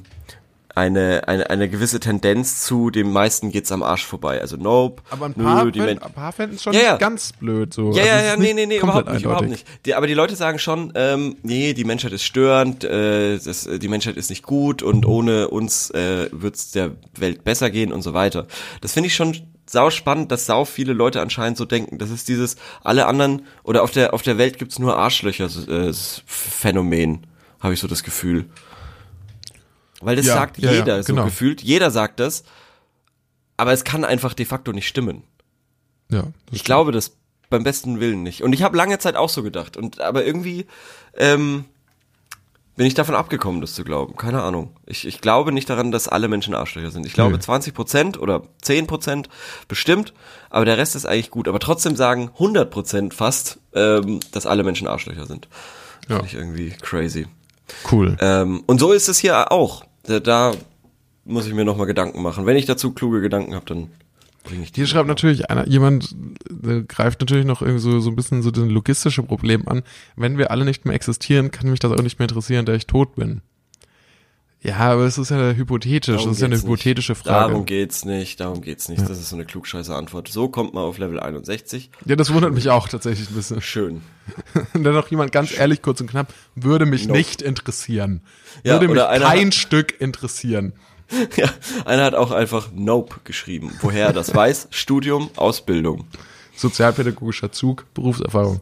eine, eine, eine gewisse Tendenz zu, dem meisten geht's am Arsch vorbei. Also nope. Aber ein paar, nö, die fänden, ein paar fänden es schon Ja, ja. ganz blöd. So. ja, Also ja, nee, nee, nee, überhaupt nicht, überhaupt eindeutig. nicht. Die, aber die Leute sagen schon, ähm, nee, die Menschheit ist störend, äh, das, die Menschheit ist nicht gut und ohne uns äh, wird's der Welt besser gehen und so weiter. Das finde ich schon sau spannend, dass sau viele Leute anscheinend so denken. Das ist dieses, alle anderen, oder auf der, auf der Welt gibt's nur Arschlöcher äh, habe ich so das Gefühl. Weil das Ja, sagt ja, ja, jeder so genau. gefühlt, jeder sagt das, aber es kann einfach de facto nicht stimmen. Ja, Ich glaube das beim besten Willen nicht. Und ich habe lange Zeit auch so gedacht. Und aber irgendwie ähm, bin ich davon abgekommen, das zu glauben. Keine Ahnung. Ich, ich glaube nicht daran, dass alle Menschen Arschlöcher sind. Ich glaube Nö. 20 Prozent oder 10 Prozent bestimmt, aber der Rest ist eigentlich gut. Aber trotzdem sagen 100 Prozent fast, ähm, dass alle Menschen Arschlöcher sind. Ja. Finde ich irgendwie crazy. cool. Ähm, und so ist es hier auch. Da, da muss ich mir nochmal Gedanken machen. Wenn ich dazu kluge Gedanken habe, dann bringe ich die. Hier schreibt natürlich einer, jemand äh, greift natürlich noch irgendwie so, so ein bisschen so das logistische Problem an. Wenn wir alle nicht mehr existieren, kann mich das auch nicht mehr interessieren, da ich tot bin. Ja, aber es ist ja hypothetisch, Darum das ist ja eine nicht. hypothetische Frage. Darum geht's nicht, darum geht's nicht. Das ist so eine klugscheiße Antwort. So kommt man auf Level 61. Ja, das wundert mich auch tatsächlich ein bisschen. Schön. *laughs* Und dann noch jemand ganz ehrlich, kurz und knapp, würde mich Nope. nicht interessieren. Ja, würde mich kein hat- Stück interessieren. *laughs* Ja, einer hat auch einfach Nope geschrieben. Woher er das *laughs* weiß? Studium, Ausbildung. Sozialpädagogischer Zug, Berufserfahrung.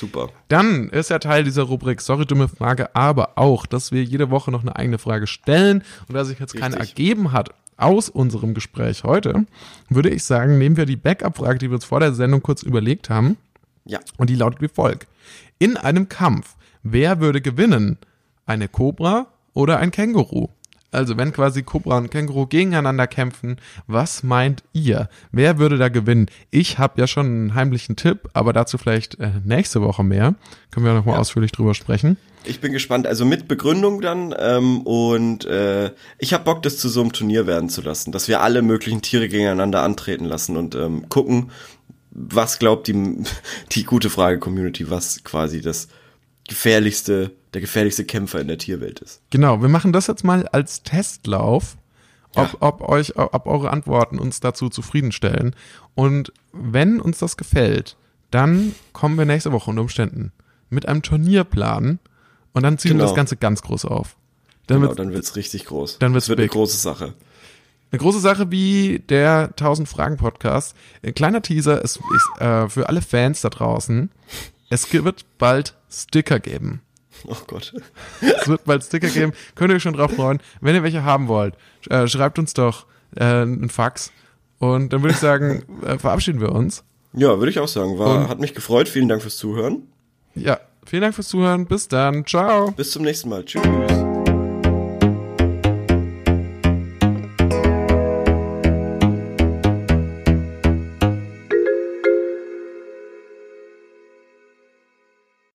Super. Dann ist ja Teil dieser Rubrik Sorry, dumme Frage, aber auch, dass wir jede Woche noch eine eigene Frage stellen. Und da sich jetzt keine Richtig. ergeben hat aus unserem Gespräch heute, würde ich sagen, nehmen wir die Backup-Frage, die wir uns vor der Sendung kurz überlegt haben. Ja. Und die lautet wie folgt. In einem Kampf, wer würde gewinnen? Eine Kobra oder ein Känguru? Also wenn quasi Kobra und Känguru gegeneinander kämpfen, was meint ihr? Wer würde da gewinnen? Ich habe ja schon einen heimlichen Tipp, aber dazu vielleicht äh, nächste Woche mehr. Können wir nochmal ausführlich drüber sprechen. Ich bin gespannt, also mit Begründung dann ähm, und äh, ich habe Bock, das zu so einem Turnier werden zu lassen, dass wir alle möglichen Tiere gegeneinander antreten lassen und ähm, gucken, was glaubt die, *laughs* die gute Frage-Community, was quasi das gefährlichste, der gefährlichste Kämpfer in der Tierwelt ist. Genau, wir machen das jetzt mal als Testlauf, ob, Ja. ob euch, ob eure Antworten uns dazu zufriedenstellen. Und wenn uns das gefällt, dann kommen wir nächste Woche unter Umständen mit einem Turnierplan und dann ziehen wir Genau. das Ganze ganz groß auf. Dann Genau, wird's dann wird's richtig groß. dann wird's Es wird big. eine große Sache. eine große Sache wie der 1000 Fragen Podcast. Ein kleiner Teaser ist, ist äh, für alle Fans da draußen. Es wird bald Sticker geben. *laughs* Oh Gott. Es wird bald Sticker geben. Könnt ihr euch schon drauf freuen. Wenn ihr welche haben wollt, äh, schreibt uns doch äh, einen Fax. Und dann würde ich sagen, *laughs* äh, verabschieden wir uns. Ja, würde ich auch sagen. War, Und- hat mich gefreut. Vielen Dank fürs Zuhören. Ja, vielen Dank fürs Zuhören. Bis dann. Ciao. Bis zum nächsten Mal. Tschüss.